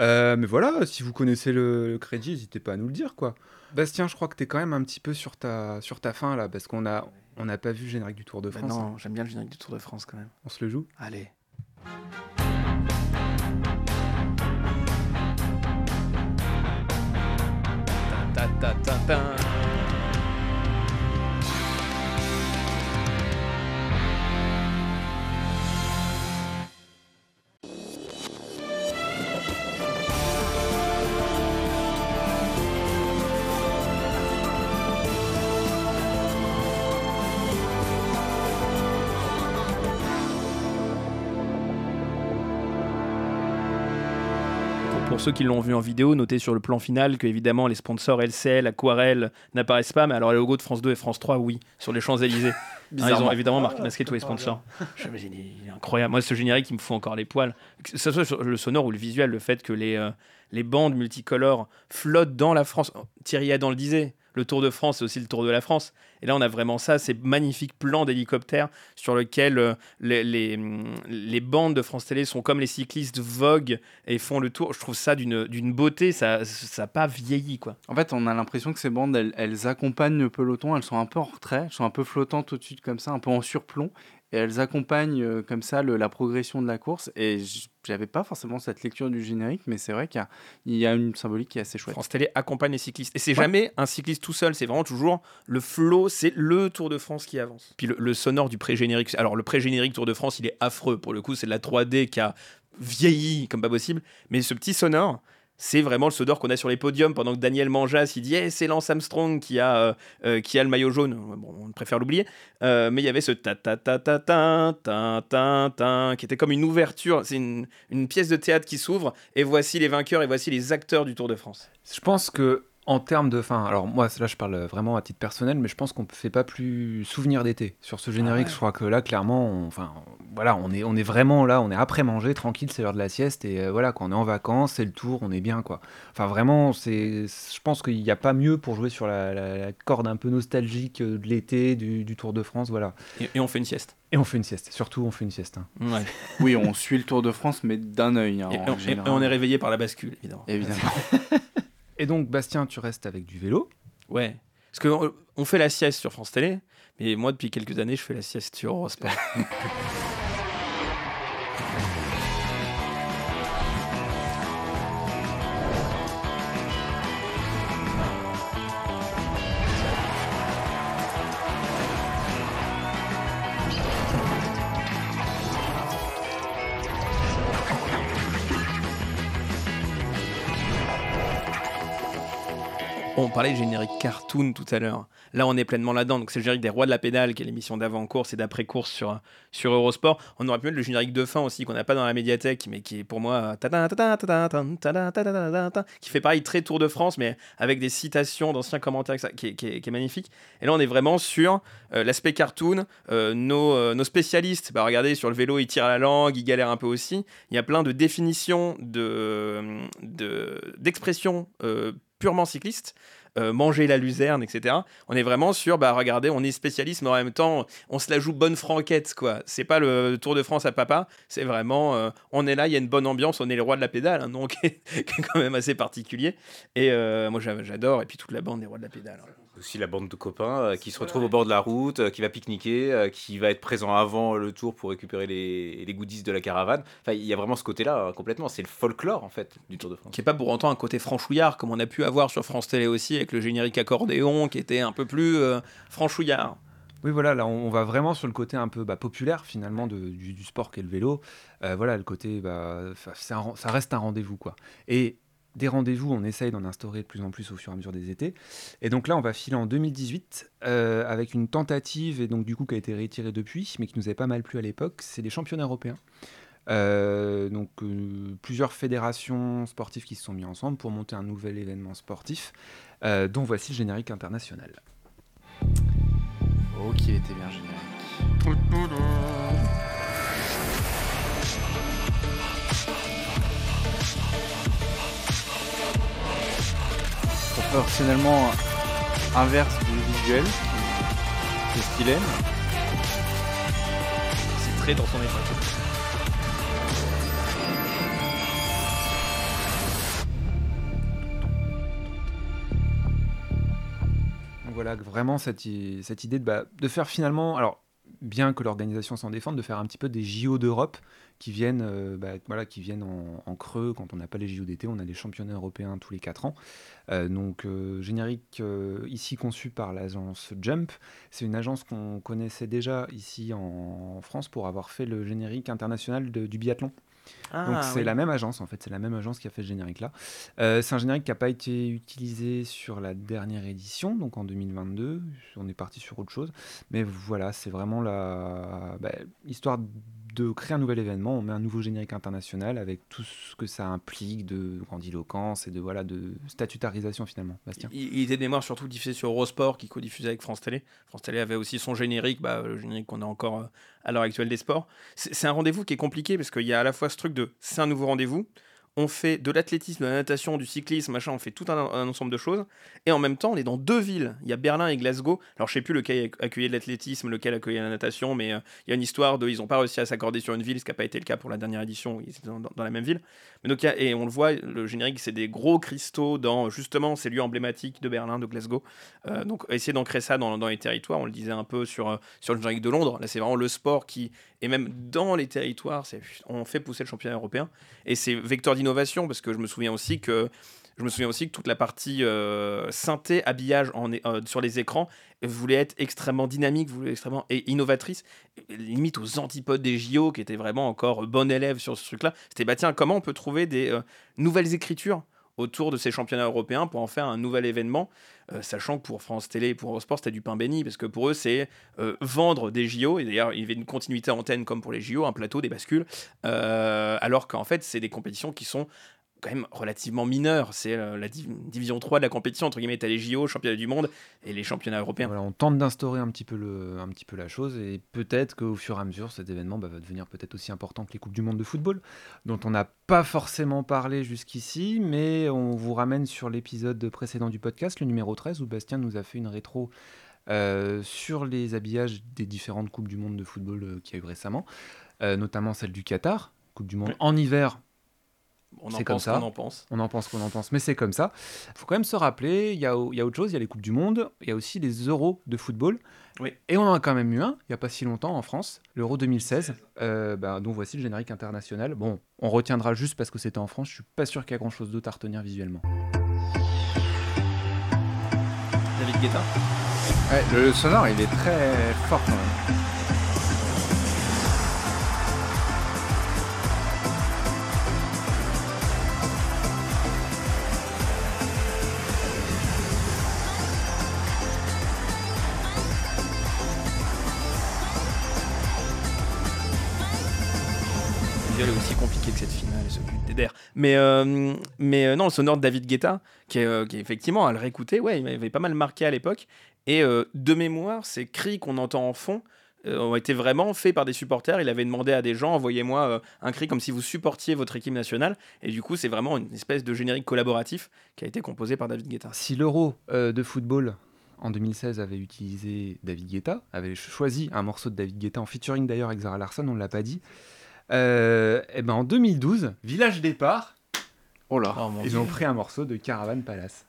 Euh, mais voilà, si vous connaissez le, le crédit, n'hésitez pas à nous le dire, quoi. Bastien, je crois que tu es quand même un petit peu sur ta, sur ta fin, là, parce qu'on a, on n'a pas vu le générique du Tour de France. non, j'aime bien le générique du Tour de France quand même. On se le joue Allez. da, da, da, da. Ceux qui l'ont vu en vidéo, notez sur le plan final que évidemment les sponsors LCL, Aquarelle n'apparaissent pas, mais alors les logos de France 2 et France 3, oui, sur les Champs-Élysées. Hein, ils ont évidemment marqué, masqué tous les sponsors. Je me dis, il est- il est incroyable. Moi, ce générique, il me fout encore les poils. Que ce soit sur le sonore ou le visuel, le fait que les, euh, les bandes multicolores flottent dans la France. Thierry Adam le disait, le Tour de France, c'est aussi le Tour de la France. Et là, on a vraiment ça, ces magnifiques plans d'hélicoptères sur lesquels euh, les, les, bandes de France Télé sont comme les cyclistes voguent et font le tour. Je trouve ça d'une beauté, ça n'a pas vieilli, quoi. En fait, on a l'impression que ces bandes, elles, elles accompagnent le peloton, elles sont un peu en retrait, elles sont un peu flottantes au-dessus comme ça, un peu en surplomb, et elles accompagnent euh, comme ça le- la progression de la course. Et j'avais pas forcément cette lecture du générique, mais c'est vrai qu'il y y, a une symbolique qui est assez chouette. France Télé accompagne les cyclistes. Et c'est Ouais. jamais un cycliste tout seul, c'est vraiment toujours le flow, c'est le Tour de France qui avance. Puis le, le sonore du pré-générique. Alors le pré-générique Tour de France, il est affreux. Pour le coup, c'est de la 3D qui a vieilli comme pas possible. Mais ce petit sonore, c'est vraiment le sonore qu'on a sur les podiums pendant que Daniel Manjas il dit Eh, c'est Lance Armstrong qui a, euh, euh, qui a le maillot jaune. Bon, on préfère l'oublier. Euh, mais il y avait ce ta ta ta ta ta ta ta ta qui était comme une ouverture. C'est une pièce de théâtre qui s'ouvre et voici les vainqueurs et voici les acteurs du Tour de France. Je pense que en termes de fin, alors moi là je parle vraiment à titre personnel, mais je pense qu'on ne fait pas plus souvenir d'été sur ce générique. ouais. Je crois que là clairement, on, enfin voilà, on est on est vraiment là, on est après manger, tranquille, c'est l'heure de la sieste et euh, voilà, quand on est en vacances, c'est le tour, on est bien quoi. Enfin vraiment, c'est, je pense qu'il n'y a pas mieux pour jouer sur la, la- la corde un peu nostalgique euh, de l'été, du, du Tour de France, voilà. Et, et on fait une sieste. Et on fait une sieste, surtout on fait une sieste. hein. Ouais. Oui, on suit le Tour de France, mais d'un œil. hein, Et, en et- on est réveillé par la bascule, évidemment. Évidemment. Et donc Bastien, tu restes avec du vélo. Ouais. Parce qu'on on fait la sieste sur France Télé, mais moi, depuis quelques années, je fais la sieste sur Eurosport. parlait de générique cartoon tout à l'heure. Là, on est pleinement là-dedans. Donc, c'est le générique des Rois de la Pédale, qui est l'émission d'avant-course et d'après-course sur, Eurosport. On aurait pu mettre le générique de fin aussi, qu'on n'a pas dans la médiathèque, mais qui est pour moi. Qui fait pareil, très Tour de France, mais avec des citations d'anciens commentaires, qui est, magnifique. Et là, on est vraiment sur euh, l'aspect cartoon. Euh, nos, euh, nos spécialistes, bah, regardez, sur le vélo, ils tirent la langue, ils galèrent un peu aussi. Il y a plein de définitions de, de, d'expressions euh, purement cyclistes. Euh, manger la luzerne, etc. On est vraiment sur, bah regardez, on est spécialiste, mais en même temps, on se la joue bonne franquette, quoi. C'est pas le Tour de France à papa, c'est vraiment, euh, on est là, il y a une bonne ambiance, on est les rois de la pédale, hein, donc qui est quand même assez particulier. Et euh, moi, j'a- j'adore, et puis toute la bande des rois de la pédale. hein. Aussi la bande de copains euh, qui se retrouvent au bord de la route, euh, qui va pique-niquer, euh, qui va être présent avant le tour pour récupérer les, les goodies de la caravane. Enfin, il y a vraiment ce côté-là euh, complètement. C'est le folklore en fait du Tour de France. qui est pas pour autant un côté franchouillard comme on a pu avoir sur France Télé aussi avec le générique accordéon qui était un peu plus euh, franchouillard. Oui, voilà, là on va vraiment sur le côté un peu bah, populaire finalement de- du, du sport qu'est le vélo. Euh, voilà, le côté, bah, un ça reste un rendez-vous quoi. Et des rendez-vous, on essaye d'en instaurer de plus en plus au fur et à mesure des étés. Et donc là, on va filer en 2018 euh, avec une tentative, et donc du coup qui a été retirée depuis, mais qui nous avait pas mal plu à l'époque, c'est les championnats européens. Euh, donc euh, plusieurs fédérations sportives qui se sont mis ensemble pour monter un nouvel événement sportif, euh, dont voici le générique international. Oh, qu'il était bien générique. Proportionnellement inverse du visuel, c'est ce qu'il aime. C'est très dans son époque. Donc voilà, vraiment cette, idée de, bah, de faire finalement, alors bien que l'organisation s'en défende, de faire un petit peu des JO d'Europe qui viennent, euh, bah, voilà, qui viennent en, en creux quand on n'a pas les JO d'été, on a des championnats européens tous les 4 ans. Euh, donc euh, générique ici conçu par l'agence Jump, c'est une agence qu'on connaissait déjà ici en, France pour avoir fait le générique international de- du biathlon. Ah, Donc c'est la même agence en fait, c'est la même agence qui a fait ce générique là. c'est un générique qui n'a pas été utilisé sur la dernière édition, donc en 2022. On est parti sur autre chose, mais voilà, c'est vraiment la bah, histoire de créer un nouvel événement. On met un nouveau générique international avec tout ce que ça implique de grandiloquence et de voilà de statutarisation finalement. Bastien. Il, il était de mémoire surtout diffusé sur Eurosport qui co-diffusait avec France Télé. France Télé avait aussi son générique, bah, le générique qu'on a encore euh, à l'heure actuelle des sports. C'est un rendez-vous qui est compliqué parce qu'il y a à la fois ce truc de c'est un nouveau rendez-vous, on fait de l'athlétisme, de la natation, du cyclisme, machin, on fait tout un, ensemble de choses. Et en même temps, on est dans deux villes. Il y a Berlin et Glasgow. Alors, je sais plus lequel accueillait l'athlétisme, lequel accueillait la natation, mais euh, il y a une histoire de. Ils n'ont pas réussi à s'accorder sur une ville, ce qui n'a pas été le cas pour la dernière édition, ils étaient dans, la même ville. Mais donc, et on le voit, le générique, c'est des gros cristaux dans justement ces lieux emblématiques de Berlin, de Glasgow. Euh, donc, essayer d'ancrer ça dans, dans les territoires. On le disait un peu sur, euh, sur le générique de Londres. Là, c'est vraiment le sport qui, et même dans les territoires, on fait pousser le championnat européen. Et c'est vecteur d'innovation parce que je me souviens aussi que toute la partie euh, synthé, habillage euh, sur les écrans voulait être extrêmement dynamique, voulait être extrêmement et innovatrice, limite aux antipodes des JO qui étaient vraiment encore bon élève sur ce truc-là. C'était bah tiens comment on peut trouver des euh, nouvelles écritures autour de ces championnats européens pour en faire un nouvel événement, euh, sachant que pour France Télé et pour Eurosport, c'était du pain béni, parce que pour eux, c'est euh, vendre des JO, et d'ailleurs, il y avait une continuité antenne comme pour les JO, un plateau, des bascules, euh, alors qu'en fait, c'est des compétitions qui sont quand même relativement mineures. C'est euh, la div- division 3 de la compétition, entre guillemets, t'as les JO, championnats du monde, et les championnats européens. Voilà, on tente d'instaurer un petit peu le, un petit peu la chose et peut-être qu'au fur et à mesure, cet événement bah, va devenir peut-être aussi important que les coupes du monde de football, dont on n'a pas forcément parlé jusqu'ici, mais on vous ramène sur l'épisode précédent du podcast, le numéro 13, où Bastien nous a fait une rétro euh, sur les habillages des différentes coupes du monde de football euh, qu'il y a eu récemment, euh, notamment celle du Qatar, coupe du monde Ouais. en hiver, On en C'est comme pense ça. qu'on en pense. on en pense qu'on en pense, mais c'est comme ça. Il faut quand même se rappeler, il y, a, il y a autre chose, il y a les Coupes du Monde, il y a aussi les Euros de football. Oui. Et on en a quand même eu un, il n'y a pas si longtemps en France, l'Euro 2016, euh, bah, dont voici le générique international. Bon, on retiendra juste parce que c'était en France, je suis pas sûr qu'il y a grand-chose d'autre à retenir visuellement. David Guetta. Ouais, le sonore, il est très fort quand même. Cette finale et ce but d'Eder. Mais, euh, mais euh, non, le sonore de David Guetta, qui euh, effectivement, à le réécouter, ouais, il m'avait pas mal marqué à l'époque. Et de mémoire, ces cris qu'on entend en fond, ont été vraiment faits par des supporters. Il avait demandé à des gens envoyez-moi un cri comme si vous supportiez votre équipe nationale. Et du coup, c'est vraiment une espèce de générique collaboratif qui a été composé par David Guetta. Si l'Euro de football en 2016 avait utilisé David Guetta, avait choisi un morceau de David Guetta en featuring d'ailleurs avec Zara Larsson, on ne l'a pas dit. Euh, et ben en 2012, village départ, Oh là. Oh, ils ont pris un morceau de Caravan Palace.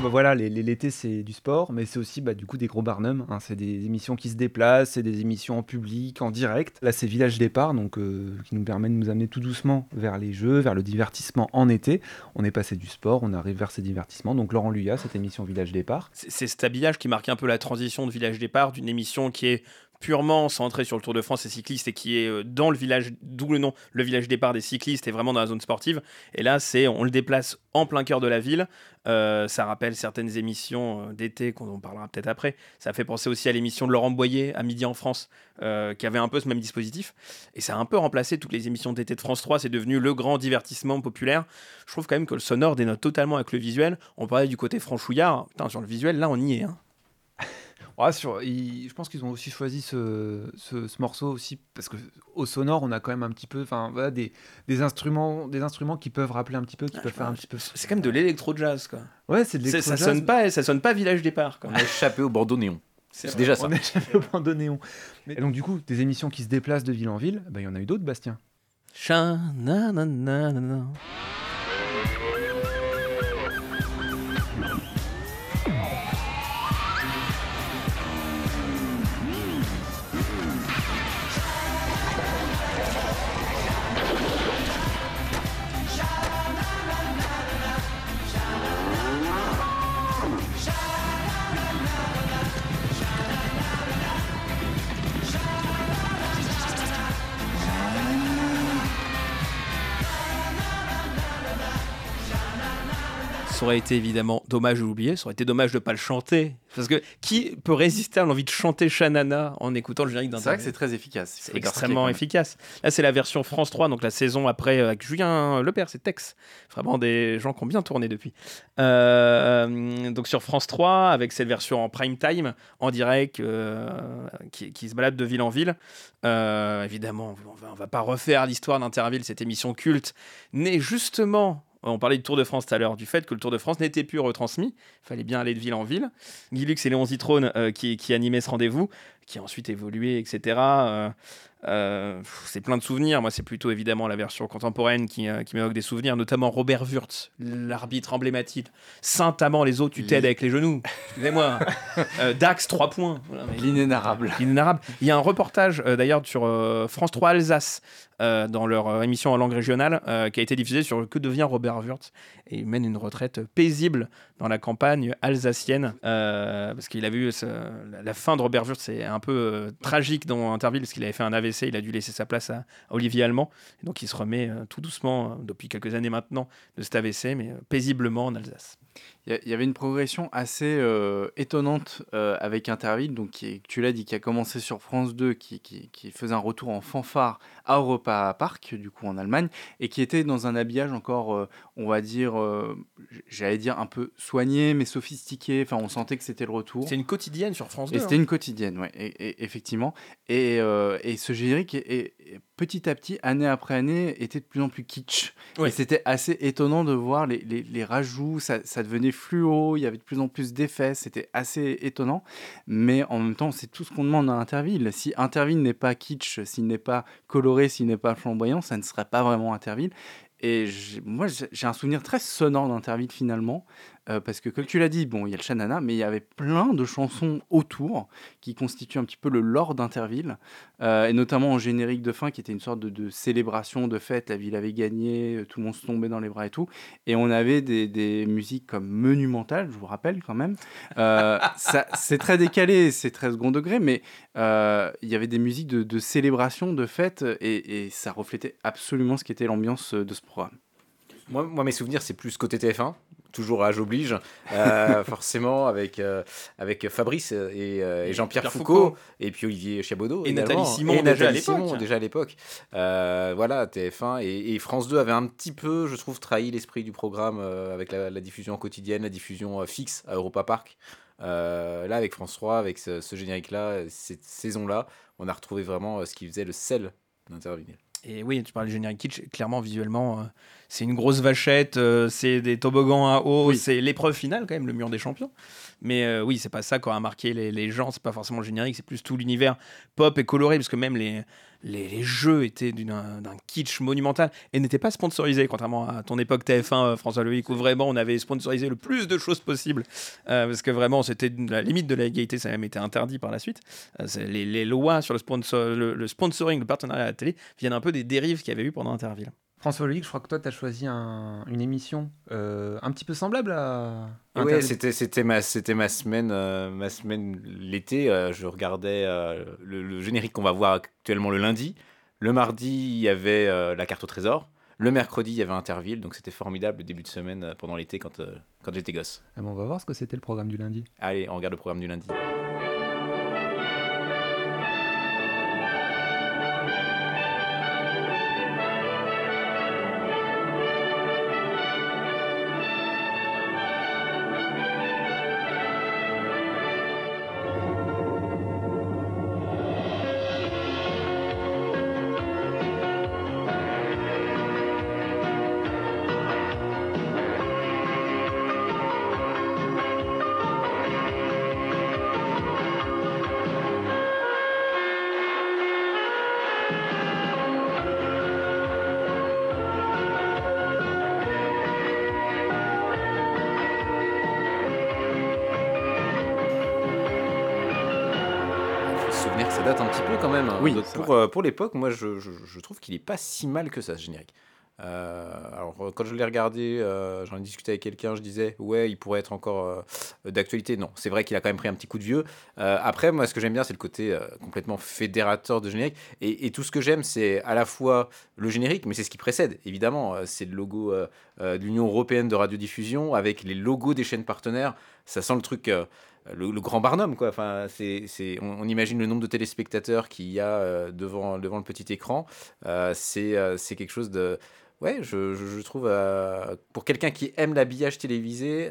Bah l'été c'est du sport, mais c'est aussi bah, du coup des gros barnums. hein. C'est des émissions qui se déplacent, c'est des émissions en public, en direct. Là, c'est Village Départ, donc euh, qui nous permet de nous amener tout doucement vers les jeux, vers le divertissement en été. On est passé du sport, on arrive vers ces divertissements. Donc Laurent Luyat, cette émission Village Départ. C'est cet habillage qui marque un peu la transition de Village Départ, d'une émission qui est purement centrée sur le Tour de France et cyclistes et qui est euh, dans le village, d'où le nom, le village départ des cyclistes et vraiment dans la zone sportive. Et là, c'est on le déplace en plein cœur de la ville. Euh, ça rappelle certaines émissions euh, d'été qu'on en parlera peut-être après. Ça fait penser aussi à l'émission de Laurent Boyer à midi en France, qui avait un peu ce même dispositif. Et ça a un peu remplacé toutes les émissions d'été de France 3. C'est devenu le grand divertissement populaire. Je trouve quand même que le sonore dénote totalement avec le visuel. On parlait du côté franchouillard. Putain, sur le visuel, là, on y est. hein. Ouais, sur, ils- je pense qu'ils ont aussi choisi ce, ce- ce morceau aussi parce que au sonore, on a quand même un petit peu, enfin voilà, des, des instruments, des instruments qui peuvent rappeler un petit peu, qui peuvent faire un petit peu. C'est quand même de l'électro-jazz, quoi. Ouais, c'est de C'est- Ça l'électro-jazz. sonne pas, ça sonne pas village départ. Quoi. On a échappé au bandeau néon. C'est déjà ça. On est jamais au bandeau néon. Mais, et donc du coup, des émissions qui se déplacent de ville en ville, bah, il y en a eu d'autres, Bastien. Cha, na, na, na, Ça aurait été évidemment dommage de l'oublier, ça aurait été dommage de pas le chanter. Parce que qui peut résister à l'envie de chanter Shanana en écoutant le générique d'un C'est vrai que c'est très efficace. C'est extrêmement efficace. Là, c'est la version France 3, donc la saison après euh, avec Julien Lepère, c'est Tex. Vraiment des gens qui ont bien tourné depuis. Euh, donc sur France 3, avec cette version en prime time, en direct, euh, qui, qui se balade de ville en ville. Euh, évidemment, on va, on va pas refaire l'histoire d'Interville, cette émission culte, née justement. On parlait du Tour de France tout à l'heure, du fait que le Tour de France n'était plus retransmis. Il fallait bien aller de ville en ville. Guy Lux et Léon Zitrone euh, qui, qui animaient ce rendez-vous, qui a ensuite évolué, etc. Euh, euh, c'est plein de souvenirs. Moi, c'est plutôt évidemment la version contemporaine qui, qui m'évoque des souvenirs, notamment Robert Wurtz, l'arbitre emblématique. Saint-Amand, les autres, tu t'aides avec les genoux. Excusez-moi. Dax, 3 points. L'inénarrable. Inénarrable. Il y a un reportage d'ailleurs sur France 3 Alsace euh, dans leur euh, émission en langue régionale euh, qui a été diffusée sur que devient Robert Wurtz et il mène une retraite paisible dans la campagne alsacienne parce qu'il a vu la, fin de Robert Wurtz c'est un peu tragique dans Interville parce qu'il avait fait un AVC il a dû laisser sa place à, Olivier Allemand. Et donc il se remet tout doucement depuis quelques années maintenant de cet AVC mais paisiblement en Alsace Il y avait une progression assez euh, étonnante euh, avec Interville, donc qui tu l'as dit, qui a commencé sur France 2, qui, qui- qui faisait un retour en fanfare à Europa Park, du coup en Allemagne, et qui était dans un habillage encore, euh, on va dire, j'allais dire un peu soigné, mais sophistiqué. Enfin, on sentait que c'était le retour. c'est une quotidienne sur France 2 Et c'était une quotidienne, ouais, et, et- effectivement. Et, et ce générique, est- est- est- petit à petit, année après année, était de plus en plus kitsch. Ouais. Et c'était assez étonnant de voir les, les- les rajouts, ça, ça devenait fluo, il y avait de plus en plus d'effets, c'était assez étonnant. Mais en même temps, c'est tout ce qu'on demande à Interville. Si Interville n'est pas kitsch, s'il n'est pas coloré, s'il n'est pas flamboyant, ça ne serait pas vraiment Interville. Et moi, j'ai un souvenir très sonore d'Interville finalement, euh, parce que comme tu l'as dit, bon, il y a le Shanana, mais il y avait plein de chansons autour qui constituent un petit peu le lore d'Interville, euh, et notamment en générique de fin, qui était une sorte de, de célébration, de fête, la ville avait gagné, euh, tout le monde se tombait dans les bras et tout, et on avait des, des musiques comme Monumental, je vous rappelle quand même. Euh, ça- c'est très décalé, c'est très second degré, mais euh, il y avait des musiques de, de célébration, de fête, et, et ça reflétait absolument ce qu'était l'ambiance de ce programme. Moi, moi, mes souvenirs, c'est plus côté TF1. Toujours âge oblige, euh, forcément, avec, euh, avec Fabrice et, euh, et Jean-Pierre Pierre Foucault, Foucault. et puis Olivier Chiabodo. Et également. Nathalie Simon Et déjà à Nathalie l'époque. Simon, déjà à l'époque. Voilà, TF1 et, et France 2 avait un petit peu, je trouve, trahi l'esprit du programme avec la, la diffusion quotidienne, la diffusion fixe à Europa Park. Euh, là, avec France 3, avec ce, ce générique-là, cette saison-là, on a retrouvé vraiment ce qui faisait le sel d'Intervinyle. Et oui, tu parles du générique kitsch, clairement, visuellement, euh, c'est une grosse vachette, euh, c'est des toboggans à eau, Oui. c'est l'épreuve finale quand même, le mur des champions. Mais euh, oui, c'est pas ça qui a marqué les, les gens, c'est pas forcément le générique, c'est plus tout l'univers pop et coloré, parce que même les, les, jeux étaient d'un kitsch monumental et n'étaient pas sponsorisés, contrairement à ton époque TF1, euh, François Loïc, où vraiment on avait sponsorisé le plus de choses possibles, euh, parce que vraiment c'était la limite de la légalité, ça a même été interdit par la suite. Euh, les, lois sur le, le sponsoring, le partenariat à la télé viennent un peu des dérives qu'il y avait eu pendant Interville. François Loïc, je crois que toi, tu as choisi un- une émission euh, un petit peu semblable à. Interville. c'était c'était ma c'était ma semaine euh, ma semaine l'été. euh, je regardais le, le générique qu'on va voir actuellement le lundi. Le mardi, il y avait la carte au trésor. Le mercredi, il y avait Interville, donc c'était formidable le début de semaine pendant l'été quand, quand j'étais gosse. Ah bon, on va voir ce que c'était le programme du lundi. Allez, on regarde le programme du lundi. Petit peu quand même. hein. Oui, Donc, pour, euh, pour l'époque, moi je, je- je trouve qu'il est pas si mal que ça ce générique. Euh, alors quand je l'ai regardé, euh, j'en ai discuté avec quelqu'un, je disais ouais il pourrait être encore euh, d'actualité. Non, c'est vrai qu'il a quand même pris un petit coup de vieux. Après moi ce que j'aime bien c'est le côté complètement fédérateur de générique et, et tout ce que j'aime c'est à la fois le générique mais c'est ce qui précède évidemment. C'est le logo de l'Union européenne de radiodiffusion avec les logos des chaînes partenaires. Ça sent le truc. Le, grand Barnum, quoi. Enfin, c'est, on, on imagine le nombre de téléspectateurs qu'il y a euh, devant, devant le petit écran. Euh, c'est, euh, c'est quelque chose de. Ouais, je, je, trouve. pour quelqu'un qui aime l'habillage télévisé,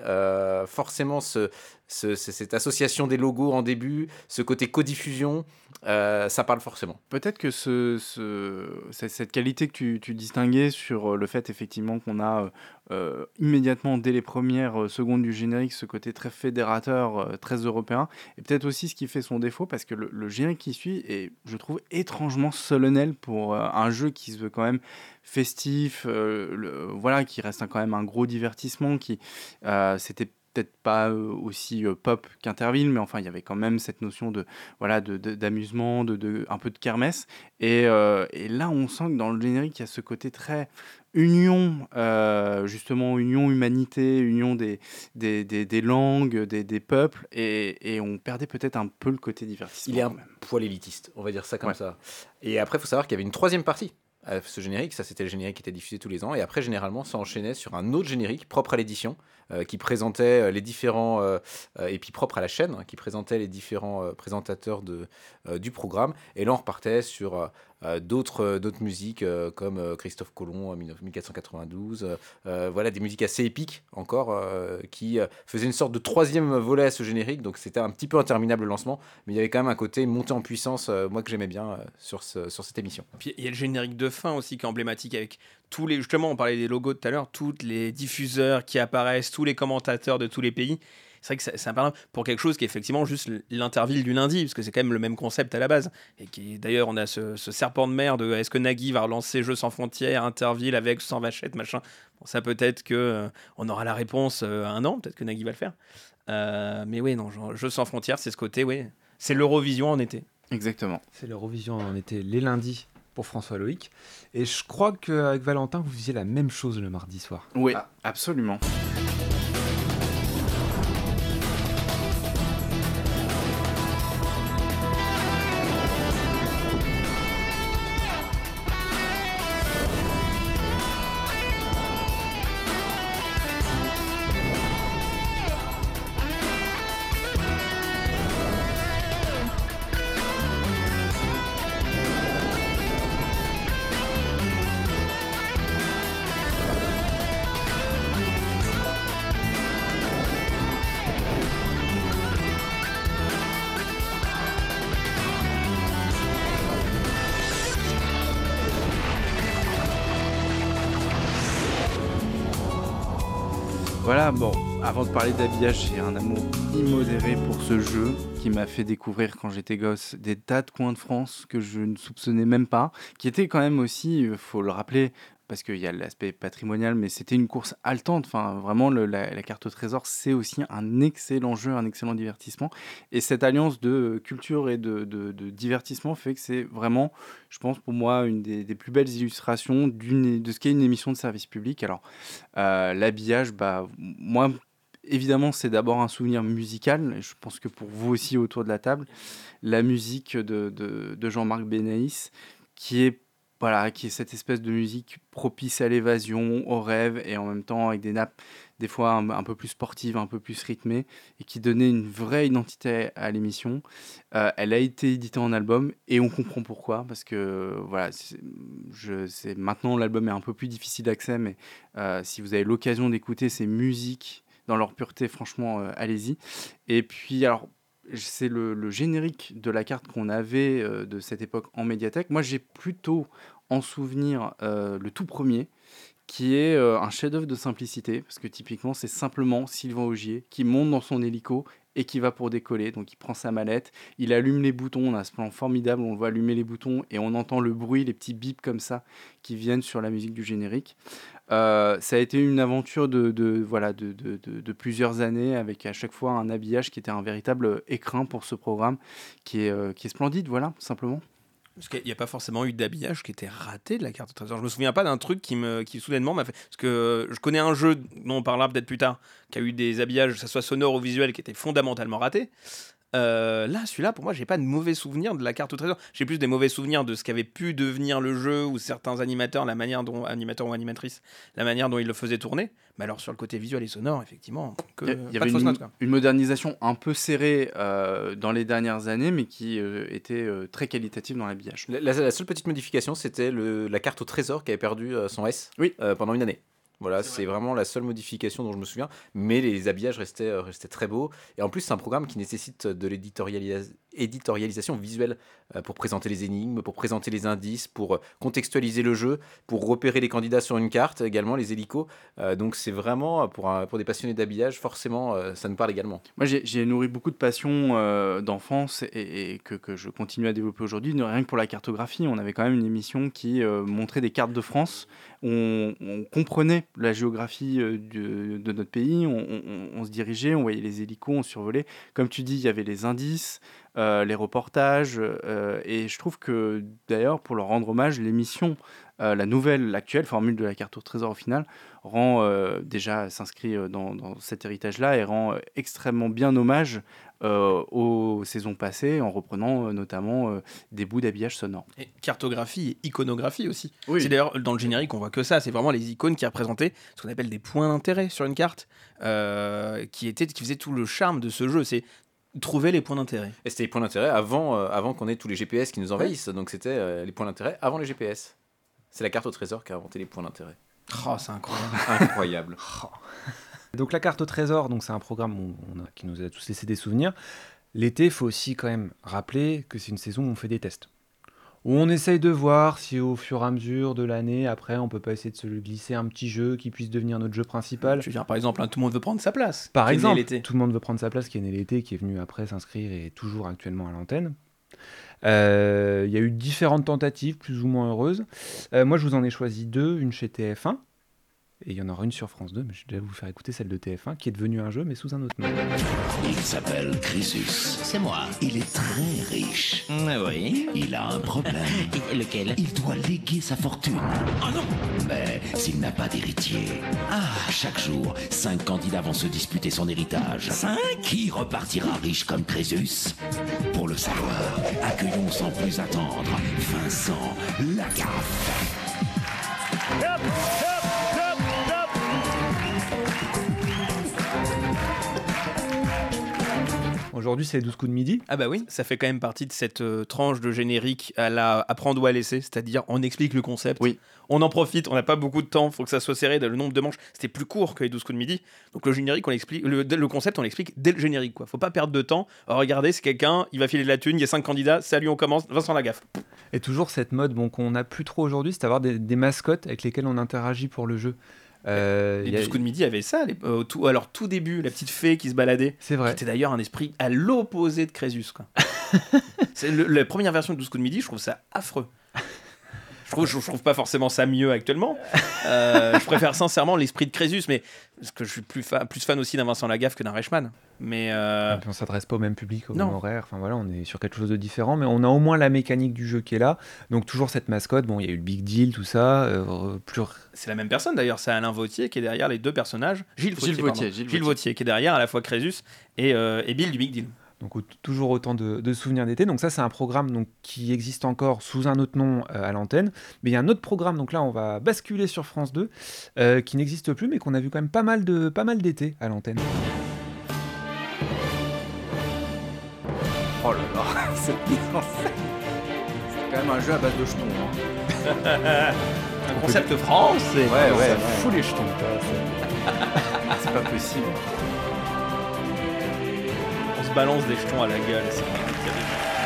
forcément, ce, ce- ce- cette association des logos en début, ce côté codiffusion, euh, ça parle forcément. Peut-être que ce, ce- cette, qualité que tu, distinguais sur euh, le fait effectivement qu'on a euh, immédiatement dès les premières secondes du générique ce côté très fédérateur, très européen, et peut-être aussi ce qui fait son défaut parce que le, générique qui suit est, je trouve, étrangement solennel pour un jeu qui se veut quand même festif, voilà, qui reste quand même un gros divertissement, qui c'était peut-être pas aussi pop qu'Interville, mais enfin il y avait quand même cette notion de voilà de- d'amusement, de, de, un peu de kermesse. Et, euh, et là, on sent que dans le générique, il y a ce côté très union, euh, justement, union humanité, union des, des, des, des langues, des, des peuples, et, et on perdait peut-être un peu le côté divertissement. Il est un poil élitiste, on va dire ça comme Ouais. ça. Et après, il faut savoir qu'il y avait une troisième partie à ce générique. Ça, c'était le générique qui était diffusé tous les ans. Et après, généralement, ça enchaînait sur un autre générique propre à l'édition qui présentait euh, les différents. euh, euh, et puis propre à la chaîne, hein, qui présentait les différents euh, présentateurs de, euh, du programme. Et là, on repartait sur. euh, euh, d'autres euh, d'autres musiques euh, comme euh, Christophe Colomb en 19- 1492 euh, euh, voilà des musiques assez épiques encore euh, qui euh, faisaient une sorte de troisième volet à ce générique donc c'était un petit peu interminable le lancement mais il y avait quand même un côté montée en puissance, euh, moi que j'aimais bien euh, sur, sur cette émission. Puis il y a le générique de fin aussi qui est emblématique avec tous les. Justement, on parlait des logos tout à l'heure, tous les diffuseurs qui apparaissent, tous les commentateurs de tous les pays. C'est vrai que c'est important pour quelque chose qui est effectivement juste l'interville du lundi, parce que c'est quand même le même concept à la base. Et qui d'ailleurs, on a ce, ce serpent de mer de est-ce que Nagui va relancer Jeux sans frontières, Interville avec sans vachette, machin? Bon, ça peut-être que euh, on aura la réponse euh, un an, peut-être que Nagui va le faire. Euh, mais oui, non, genre, Jeux sans frontières, c'est ce côté, oui. C'est l'Eurovision en été. Exactement. C'est l'Eurovision, on était les lundis pour François Loïc. Et je crois qu'avec Valentin, vous faisiez la même chose le mardi soir. Oui, Ah. absolument. Voilà, bon, avant de parler d'habillage, j'ai un amour immodéré pour ce jeu qui m'a fait découvrir quand j'étais gosse des tas de coins de France que je ne soupçonnais même pas, qui étaient quand même aussi, il faut le rappeler, parce qu'il y a l'aspect patrimonial, mais c'était une course haletante. Enfin, vraiment, la, carte au trésor, c'est aussi un excellent jeu, un excellent divertissement. Et cette alliance de culture et de, divertissement fait que c'est vraiment, je pense, pour moi, une des, plus belles illustrations de ce qu'est une émission de service public. Alors, euh, l'habillage, bah, moi, évidemment, c'est d'abord un souvenir musical. Je pense que pour vous aussi, autour de la table, la musique de- de Jean-Marc Benaïs, qui est voilà, qui est cette espèce de musique propice à l'évasion, au rêve, et en même temps avec des nappes des fois un, peu plus sportives, un peu plus rythmées, et qui donnait une vraie identité à l'émission. Euh, elle a été éditée en album, et on comprend pourquoi, parce que voilà, je, maintenant l'album est un peu plus difficile d'accès, mais euh, si vous avez l'occasion d'écouter ces musiques dans leur pureté, franchement, euh, allez-y. Et puis, alors, c'est le, générique de la carte qu'on avait de cette époque en médiathèque. Moi, j'ai plutôt en souvenir euh, le tout premier, qui est euh, un chef-d'œuvre de simplicité, parce que typiquement, c'est simplement Sylvain Augier qui monte dans son hélico et qui va pour décoller. Donc, il prend sa mallette, il allume les boutons. On a ce plan formidable, on voit allumer les boutons et on entend le bruit, les petits bips comme ça qui viennent sur la musique du générique. Euh, ça a été une aventure de, voilà, de, plusieurs années avec à chaque fois un habillage qui était un véritable écrin pour ce programme qui est splendide, voilà, simplement. Parce qu'il n'y a pas forcément eu d'habillage qui était raté de la carte au trésor. Je me souviens pas d'un truc qui, me, qui soudainement m'a fait. Parce que je connais un jeu dont on parlera peut-être plus tard, qui a eu des habillages, que ce soit sonore ou visuel, qui étaient fondamentalement ratés. Euh, là, celui-là, pour moi, j'ai pas de mauvais souvenirs de la carte au trésor. J'ai plus des mauvais souvenirs de ce qu'avait pu devenir le jeu ou certains animateurs, la manière dont animateurs ou animatrices, la manière dont ils le faisaient tourner. Mais alors sur le côté visuel et sonore, effectivement, que, Il y avait une, note, une modernisation un peu serrée euh, dans les dernières années, mais qui euh, était euh, très qualitative dans l'habillage. La, la- la seule petite modification, c'était la carte au trésor qui avait perdu euh, son S Oui. euh, pendant une année. Voilà, c'est vraiment la seule modification dont je me souviens. Mais les habillages restaient, euh, restaient très beaux. Et en plus, c'est un programme qui nécessite de l'éditorialisa- éditorialisation visuelle euh, pour présenter les énigmes, pour présenter les indices, pour euh, contextualiser le jeu, pour repérer les candidats sur une carte, également les hélicos. Euh, donc c'est vraiment, pour, pour des passionnés d'habillage, forcément, ça nous parle également. Moi, j'ai- nourri beaucoup de passion d'enfance et, que, que je continue à développer aujourd'hui. Rien que pour la cartographie, on avait quand même une émission qui montrait des cartes de France. On, comprenait la géographie de, notre pays, on, on- se dirigeait, on voyait les hélicos, on survolait. Comme tu dis, il y avait les indices, les reportages. euh, et je trouve que, d'ailleurs, pour leur rendre hommage, l'émission, euh, la nouvelle, l'actuelle formule de la carte au trésor au final, rend euh, déjà s'inscrit euh, dans, dans cet héritage-là et rend euh, extrêmement bien hommage euh, aux saisons passées en reprenant euh, notamment euh, des bouts d'habillage sonore. Et cartographie et iconographie aussi. Oui. C'est d'ailleurs dans le générique, on voit que ça. C'est vraiment les icônes qui représentaient ce qu'on appelle des points d'intérêt sur une carte, euh, qui, étaient, qui faisaient tout le charme de ce jeu. C'est trouver les points d'intérêt. Et c'était les points d'intérêt avant, euh, avant qu'on ait tous les GPS qui nous envahissent. Donc c'était euh, les points d'intérêt avant les GPS. C'est la carte au trésor qui a inventé les points d'intérêt. Oh, c'est incroyable. Incroyable. Donc la carte au trésor, donc c'est un programme où on a- qui nous a tous laissé des souvenirs. L'été, il faut aussi quand même rappeler que c'est une saison où on fait des tests. Où on essaye de voir si au fur et à mesure de l'année, après, on peut pas essayer de se glisser un petit jeu qui puisse devenir notre jeu principal. Je veux dire, par exemple, hein, tout le monde veut prendre sa place. Par exemple, tout le monde veut prendre sa place, qui est né l'été, qui est venu après s'inscrire et est toujours actuellement à l'antenne. Euh, Il y a eu différentes tentatives, plus ou moins heureuses. Euh, moi, je vous en ai choisi deux, une chez TF1, et il y en aura une sur France 2, mais je vais vous faire écouter celle de TF1, qui est devenue un jeu, mais sous un autre nom. Il s'appelle Crisus. C'est moi. Il est très riche. Oui. Il a un problème. Et lequel? Il doit léguer sa fortune. Oh non Mais s'il n'a pas d'héritier, ah, chaque jour, cinq candidats vont se disputer son héritage. Cinq? Qui repartira riche comme Crésus? Pour le savoir, accueillons sans plus attendre Vincent Lagaffe. Aujourd'hui, c'est les 12 coups de midi. Ah bah oui, ça fait quand même partie de cette euh, tranche de générique à la apprendre ou à laisser, c'est-à-dire on explique le concept, Oui. on en profite, on n'a pas beaucoup de temps, faut que ça soit serré, le nombre de manches, c'était plus court que les 12 coups de midi, donc le générique, on l'explique, le, le concept, on l'explique dès le générique, quoi. Faut pas perdre de temps, Oh, regardez, c'est quelqu'un, il va filer de la thune, il y a 5 candidats, salut, on commence, Vincent Lagaffe. Et toujours cette mode bon, qu'on n'a plus trop aujourd'hui, c'est d'avoir des, des mascottes avec lesquelles on interagit pour le jeu. Euh, Les il y a- 12 coups de midi avaient ça. les- euh, tout, alors, tout début, la petite fée qui se baladait. C'est vrai. était d'ailleurs un esprit à l'opposé de Crésus. Quoi. C'est le- la première version de 12 coups de midi, je trouve ça affreux. Je trouve, je, je trouve pas forcément ça mieux actuellement. Euh, je préfère sincèrement l'esprit de Crésus, mais parce que je suis plus, fa- plus fan aussi d'un Vincent Lagaffe que d'un Reichmann. Mais euh, puis on s'adresse pas au même public, au Non. même horaire. Enfin voilà, on est sur quelque chose de différent, mais on a au moins la mécanique du jeu qui est là. Donc toujours cette mascotte. Bon, il y a eu le big deal, tout ça. euh, plus c'est la même personne d'ailleurs, c'est Alain Vautier qui est derrière les deux personnages. Gilles Vautier, Gilles Vautier, Gilles qui est derrière à la fois Crésus et, euh, et Bill du Big Deal. Donc toujours autant de, de souvenirs d'été. Donc ça c'est un programme donc, qui existe encore sous un autre nom euh, à l'antenne. Mais il y a un autre programme, donc là on va basculer sur France 2, euh, qui n'existe plus mais qu'on a vu quand même pas mal de pas mal d'été à l'antenne. Oh là là, cette mise en scène. C'est quand même un jeu à base de jetons. hein. Un concept français. Ouais, ouais, ça ouais. fout les jetons. C'est pas possible. Se balance des jetons à la gueule.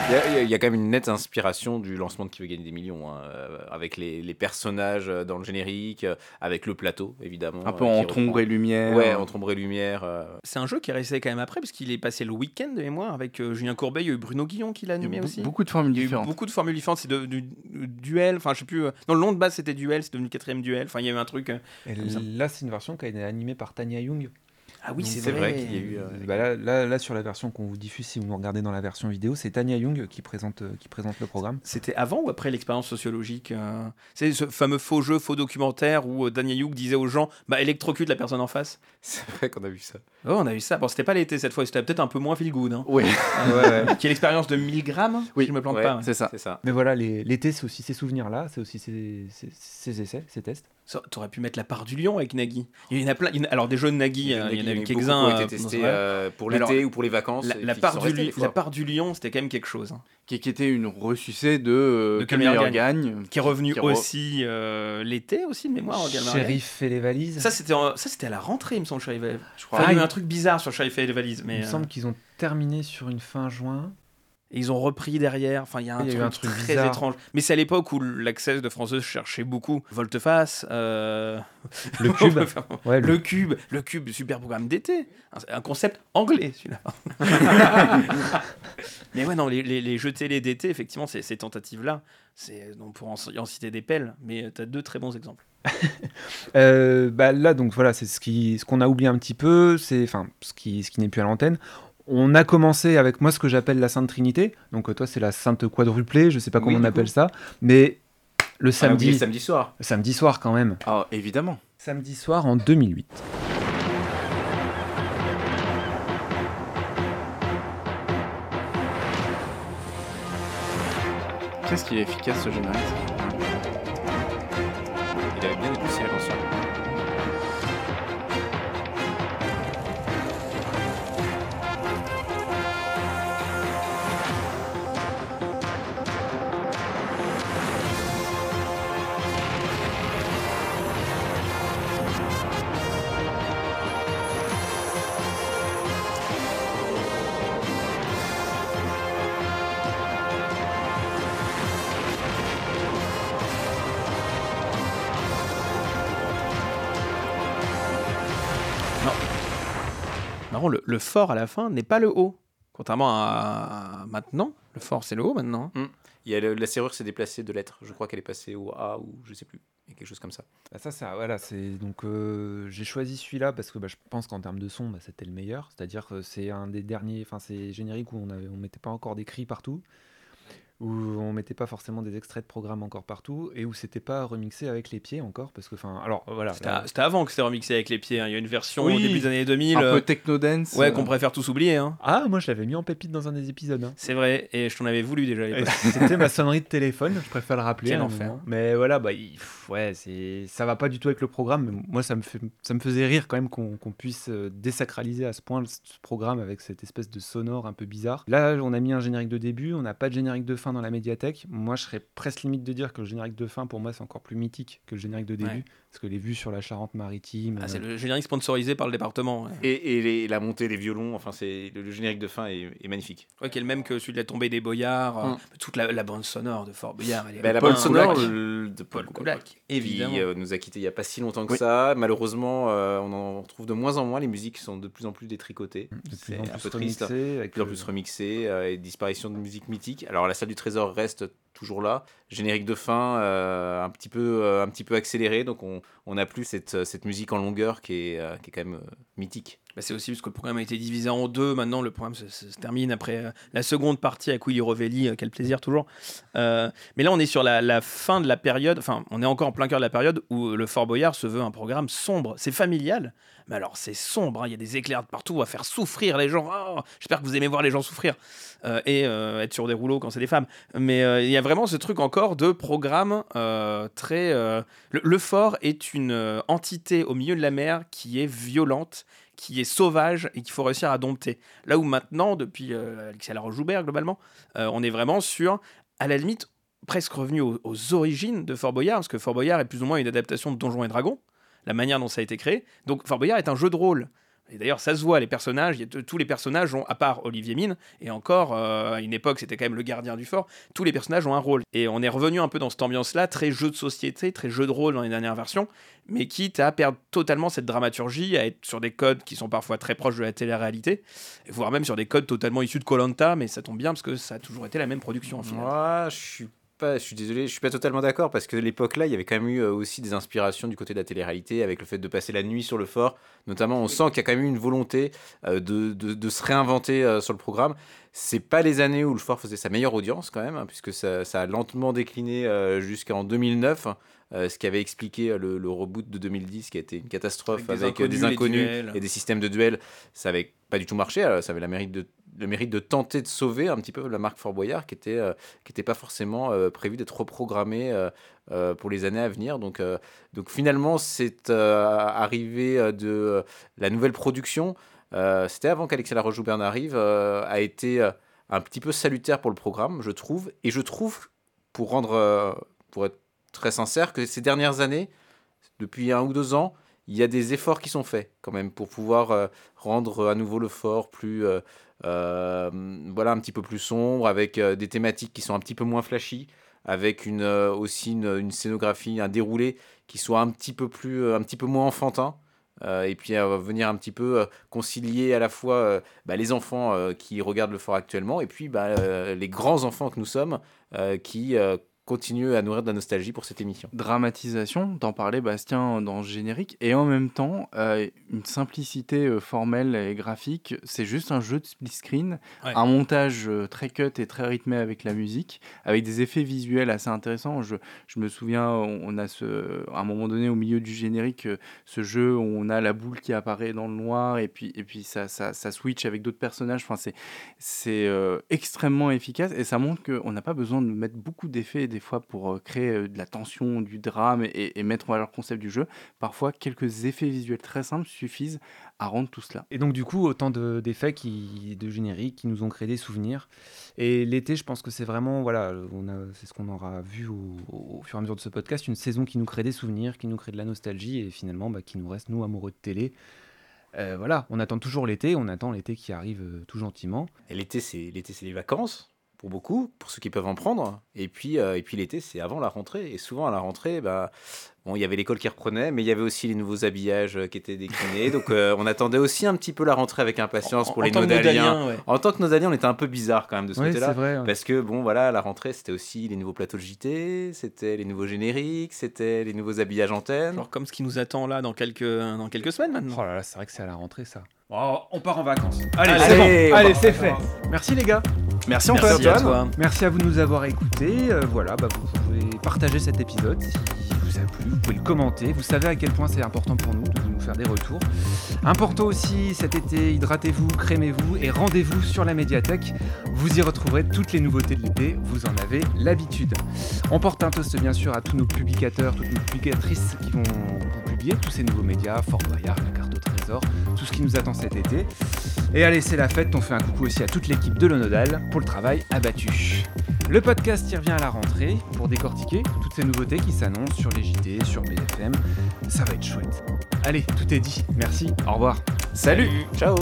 Il y, a, il y quand même une nette inspiration du lancement de Qui veut gagner des millions, hein, euh, avec les, les personnages euh, dans le générique, euh, avec le plateau, évidemment. Un peu euh, en qui ombre et lumière. Ouais, entre ombre et lumière. euh, C'est un jeu qui est resté quand même après, parce qu'il est passé le week-end de mémoire avec euh, Julien Courbet, il y a eu Bruno Guillon qui l'a Il y a animé aussi. Beaucoup de formules Il y a eu différentes. beaucoup de formules différentes, c'est de- du, du duel, enfin je sais plus, euh, non le nom de base c'était duel, c'est devenu quatrième duel, enfin il y a eu un truc. euh, Et là c'est une version qui a été animée par Tania Young. Ah oui c'est vrai, vrai qu'il y a eu. euh, Bah là, là, là, sur la version qu'on vous diffuse, si vous nous regardez dans la version vidéo, c'est Tania Young qui présente, euh, qui présente le programme. C'était avant ou après l'expérience sociologique euh, C'est ce fameux faux jeu, faux documentaire où Daniel Youk disait aux gens bah, électrocute la personne en face? C'est vrai qu'on a vu ça. Oh, on a eu ça. Bon, c'était pas l'été cette fois, c'était peut-être un peu moins feel good. Hein. Oui, Qui est l'expérience de 1000 grammes Oui. si je me plante Ouais, pas. c'est ça. C'est ça. Mais voilà, l'été, c'est aussi ces souvenirs-là, c'est aussi ces, ces- ces essais, ces tests. Ça, T'aurais pu mettre la part du lion avec Nagui. Il y en a plein. il y en a- alors des jeux de Nagui, euh, il y en a eu beaucoup quelques-uns. qui ont euh, été testés euh, pour l'été ou pour les vacances. La, part du, restés li- des fois. la part du lion, c'était quand même quelque chose. hein. Qui, qui était une ressucée de, euh, De meilleur gagne. Qui est revenu Qui aussi euh, l'été aussi de mémoire. Shérif fait les valises. Ça c'était en- ça c'était à la rentrée, il me semble. Shérif. Je Enfin, il y a Ah, eu il- un truc bizarre sur Shérif et les valises, mais Il me euh, semble qu'ils ont terminé sur une fin juin. Et ils ont repris derrière. Enfin, il y a un, y truc, un truc très bizarre. étrange. Mais c'est à l'époque où l'accès de 2 cherchait beaucoup Volteface, euh, Le cube. Ouais, le- le cube, le cube, super programme d'été, un, concept anglais celui-là. Mais ouais, non, les, les, les jeux télé d'été, effectivement, ces, ces tentatives-là, c'est, on pourrait en, en citer des pelles, mais tu as deux très bons exemples. Euh, bah là, donc voilà, c'est ce qui, ce qu'on a oublié un petit peu, c'est, enfin, ce qui, ce qui n'est plus à l'antenne. On a commencé avec moi ce que j'appelle la Sainte Trinité. Donc euh, toi, c'est la Sainte quadruplée. Je sais pas Oui, comment on appelle coup. ça, mais le On a oublié samedi, samedi soir. samedi soir quand même. Ah, évidemment. Samedi soir en 2008. Qu'est-ce qui est efficace ce générique? Il avait bien Marrant, le, le fort à la fin n'est pas le haut. Contrairement à, maintenant, le fort c'est le haut maintenant. Il y a le- la serrure s'est déplacée de lettres. Je crois qu'elle est passée au A ou je sais plus. Il y a quelque chose comme ça. Bah ça, ça, voilà, c'est donc euh, j'ai choisi celui-là parce que bah, je pense qu'en termes de son, bah, c'était le meilleur. C'est-à-dire que c'est un des derniers, enfin c'est générique où on avait, on mettait pas encore des cris partout, où on mettait pas forcément des extraits de programme encore partout, et où c'était pas remixé avec les pieds encore, parce que, enfin, alors voilà. C'était là- avant que c'était remixé avec les pieds. hein. Il y a une version Oui. au début des années 2000. Un euh, peu techno-dance. ouais, euh, qu'on préfère tous oublier. Hein. Ah, moi je l'avais mis en pépite dans un des épisodes. hein. C'est vrai, et je t'en avais voulu déjà à Et l'époque. C'était ma sonnerie de téléphone, je préfère le rappeler. Quel un enfer. Mais voilà, bah, il- ouais, c'est, ça va pas du tout avec le programme. Mais moi, ça me, fait, ça me faisait rire quand même qu'on, puisse euh, désacraliser à ce point ce programme avec cette espèce de sonore un peu bizarre. Là, on a mis un générique de début, on n'a pas de générique de fin. Dans la médiathèque, moi je serais presque limite de dire que le générique de fin, pour moi, c'est encore plus mythique que le générique de début. Parce que les vues sur la Charente-Maritime. Ah, c'est euh, le générique sponsorisé par le département. Ouais, Et, et les- la montée des violons, enfin, c'est le, le générique de fin est, est magnifique. Ouais, qui est le même que celui de la tombée des Boyards. euh, Mm. toute la, la bande sonore de Fort Boyard. elle est- Bah, la bande sonore Koulak, de Paul Koulak, évidemment. qui euh, nous a quittés il n'y a pas si longtemps que Oui. ça. Malheureusement, euh, on en retrouve de moins en moins. Les musiques sont de plus en plus détricotées. C'est un peu triste. De plus en plus remixées euh, et disparition de musique mythique. Alors la salle du trésor reste toujours là. Générique de fin euh, un, petit peu, euh, un petit peu accéléré. Donc on n'a plus cette, euh, cette musique en longueur qui est, qui est quand même mythique. Bah, c'est aussi parce que le programme a été divisé en deux. Maintenant, le programme se, termine après la seconde partie avec Willy Rovelli. quel plaisir, toujours. Mais là, on est sur la, la fin de la période. Enfin, on est encore en plein cœur de la période où le Fort Boyard se veut un programme sombre. C'est familial, mais alors c'est sombre. hein. Il y a des éclairs de partout. Va faire souffrir les gens. Oh, J'espère que vous aimez voir les gens souffrir euh, et euh, être sur des rouleaux quand c'est des femmes. Mais euh, il y a vraiment ce truc encore de programme très. le, fort est une entité au milieu de la mer qui est violente, qui est sauvage et qu'il faut réussir à dompter. Là où maintenant, depuis Alexia Laroche-Joubert, globalement, on est vraiment sur, à la limite, presque revenu aux, aux origines de Fort Boyard, parce que Fort Boyard est plus ou moins une adaptation de Donjons et Dragons, la manière dont ça a été créé. Donc Fort Boyard est un jeu de rôle. Et d'ailleurs, ça se voit, les personnages, tous les personnages ont, à part Olivier Mine, et encore, euh, à une époque, c'était quand même le gardien du fort, tous les personnages ont un rôle. Et on est revenu un peu dans cette ambiance-là, très jeu de société, très jeu de rôle dans les dernières versions, mais quitte à perdre totalement cette dramaturgie, à être sur des codes qui sont parfois très proches de la télé-réalité, voire même sur des codes totalement issus de Colanta, mais ça tombe bien parce que ça a toujours été la même production je suis pas, je suis désolé, je suis pas totalement d'accord parce que l'époque là, il y avait quand même eu euh, aussi des inspirations du côté de la télé-réalité avec le fait de passer la nuit sur le fort. Notamment, on sent qu'il y a quand même eu une volonté euh, de, de- se réinventer euh, sur le programme. C'est pas les années où le fort faisait sa meilleure audience quand même, hein, puisque ça, ça a lentement décliné jusqu'en 2009. Euh, ce qui avait expliqué euh, le, le reboot de 2010 qui a été une catastrophe Avec des euh, inconnus, et des systèmes de duel. Ça avait pas du tout marché, ça avait la mérite de, le mérite de tenter de sauver un petit peu la marque Fort Boyard qui était, euh, qui n'était pas forcément euh, prévu d'être reprogrammé euh, pour les années à venir. Donc, donc finalement, c'est arrivé de la nouvelle production. C'était avant qu'Alexia Laroche-Joubert n'arrive, a été un petit peu salutaire pour le programme, je trouve. Et je trouve, pour rendre, pour être très sincère, que ces dernières années, depuis un ou deux ans, il y a des efforts qui sont faits quand même pour pouvoir euh, rendre à nouveau le fort plus, euh, euh, voilà, un petit peu plus sombre, avec euh, des thématiques qui sont un petit peu moins flashy, avec une, euh, aussi une, scénographie, un déroulé qui soit un petit peu, plus, euh, un petit peu moins enfantin. euh, et puis euh, venir un petit peu euh, concilier à la fois euh, bah, les enfants euh, qui regardent le fort actuellement et puis bah, euh, les grands enfants que nous sommes euh, qui continuent à nourrir de la nostalgie pour cette émission. dramatisation, t'en parlais Bastien dans le générique, et en même temps euh, une simplicité euh, formelle et graphique. C'est juste un jeu de split screen, Ouais. un montage euh, très cut et très rythmé avec la musique, avec des effets visuels assez intéressants. Je, je me souviens, on a ce, à un moment donné au milieu du générique, euh, ce jeu où on a la boule qui apparaît dans le noir et puis, et puis ça, ça, ça switch avec d'autres personnages. Enfin, c'est c'est euh, extrêmement efficace et ça montre qu'on n'a pas besoin de mettre beaucoup d'effets des fois pour euh, créer euh, de la tension, du drame et, et mettre en valeur le concept du jeu. Parfois, quelques effets visuels très simples suffisent à rendre tout cela. Et donc du coup, autant de- d'effets qui, de génériques qui nous ont créé des souvenirs. Et l'été, je pense que c'est vraiment, voilà, c'est ce qu'on aura vu au, au fur et à mesure de ce podcast, une saison qui nous crée des souvenirs, qui nous crée de la nostalgie et finalement bah, qui nous reste, nous, amoureux de télé. Euh, voilà, on attend toujours l'été, on attend l'été qui arrive euh, tout gentiment. Et l'été, c'est l'été, c'est les vacances pour beaucoup, pour ceux qui peuvent en prendre. Et puis, euh, et puis l'été, c'est avant la rentrée. Et souvent à la rentrée, bah, bon, il y avait l'école qui reprenait, mais il y avait aussi les nouveaux habillages euh, qui étaient déclinés. donc, euh, on attendait aussi un petit peu la rentrée avec impatience pour En- les en tant que nodaliens. Ouais. En tant que nodaliens, on était un peu bizarre quand même de ce Oui, côté-là. c'est vrai. ouais. Parce que bon voilà, la rentrée c'était aussi les nouveaux plateaux de JT, c'était les nouveaux génériques, c'était les nouveaux habillages antennes. Genre comme ce qui nous attend là dans quelques, dans quelques semaines maintenant. Oh là là, c'est vrai que c'est à la rentrée ça. Oh, on part en vacances. Allez, Allez, c'est bon. Allez, fait. Merci les gars. Merci Merci Antoine. à toi. Merci à vous de nous avoir écoutés. Euh, voilà, bah, vous pouvez partager cet épisode vous a plu. Vous pouvez le commenter. Vous savez à quel point c'est important pour nous de nous faire des retours. Important aussi cet été, hydratez-vous, crémez-vous et rendez-vous sur la médiathèque. Vous y retrouverez toutes les nouveautés de l'été. Vous en avez l'habitude. On porte un toast bien sûr à tous nos publicateurs, toutes nos publicatrices qui vont tous ces nouveaux médias, Fort Boyard, la carte au trésor, tout ce qui nous attend cet été. Et allez, c'est la fête, on fait un coucou aussi à toute l'équipe de l'Onodal pour le travail abattu. Le podcast y revient à la rentrée pour décortiquer toutes ces nouveautés qui s'annoncent sur les JT, sur BFM. Ça va être chouette. Allez, tout est dit. Merci, au revoir. Salut. ciao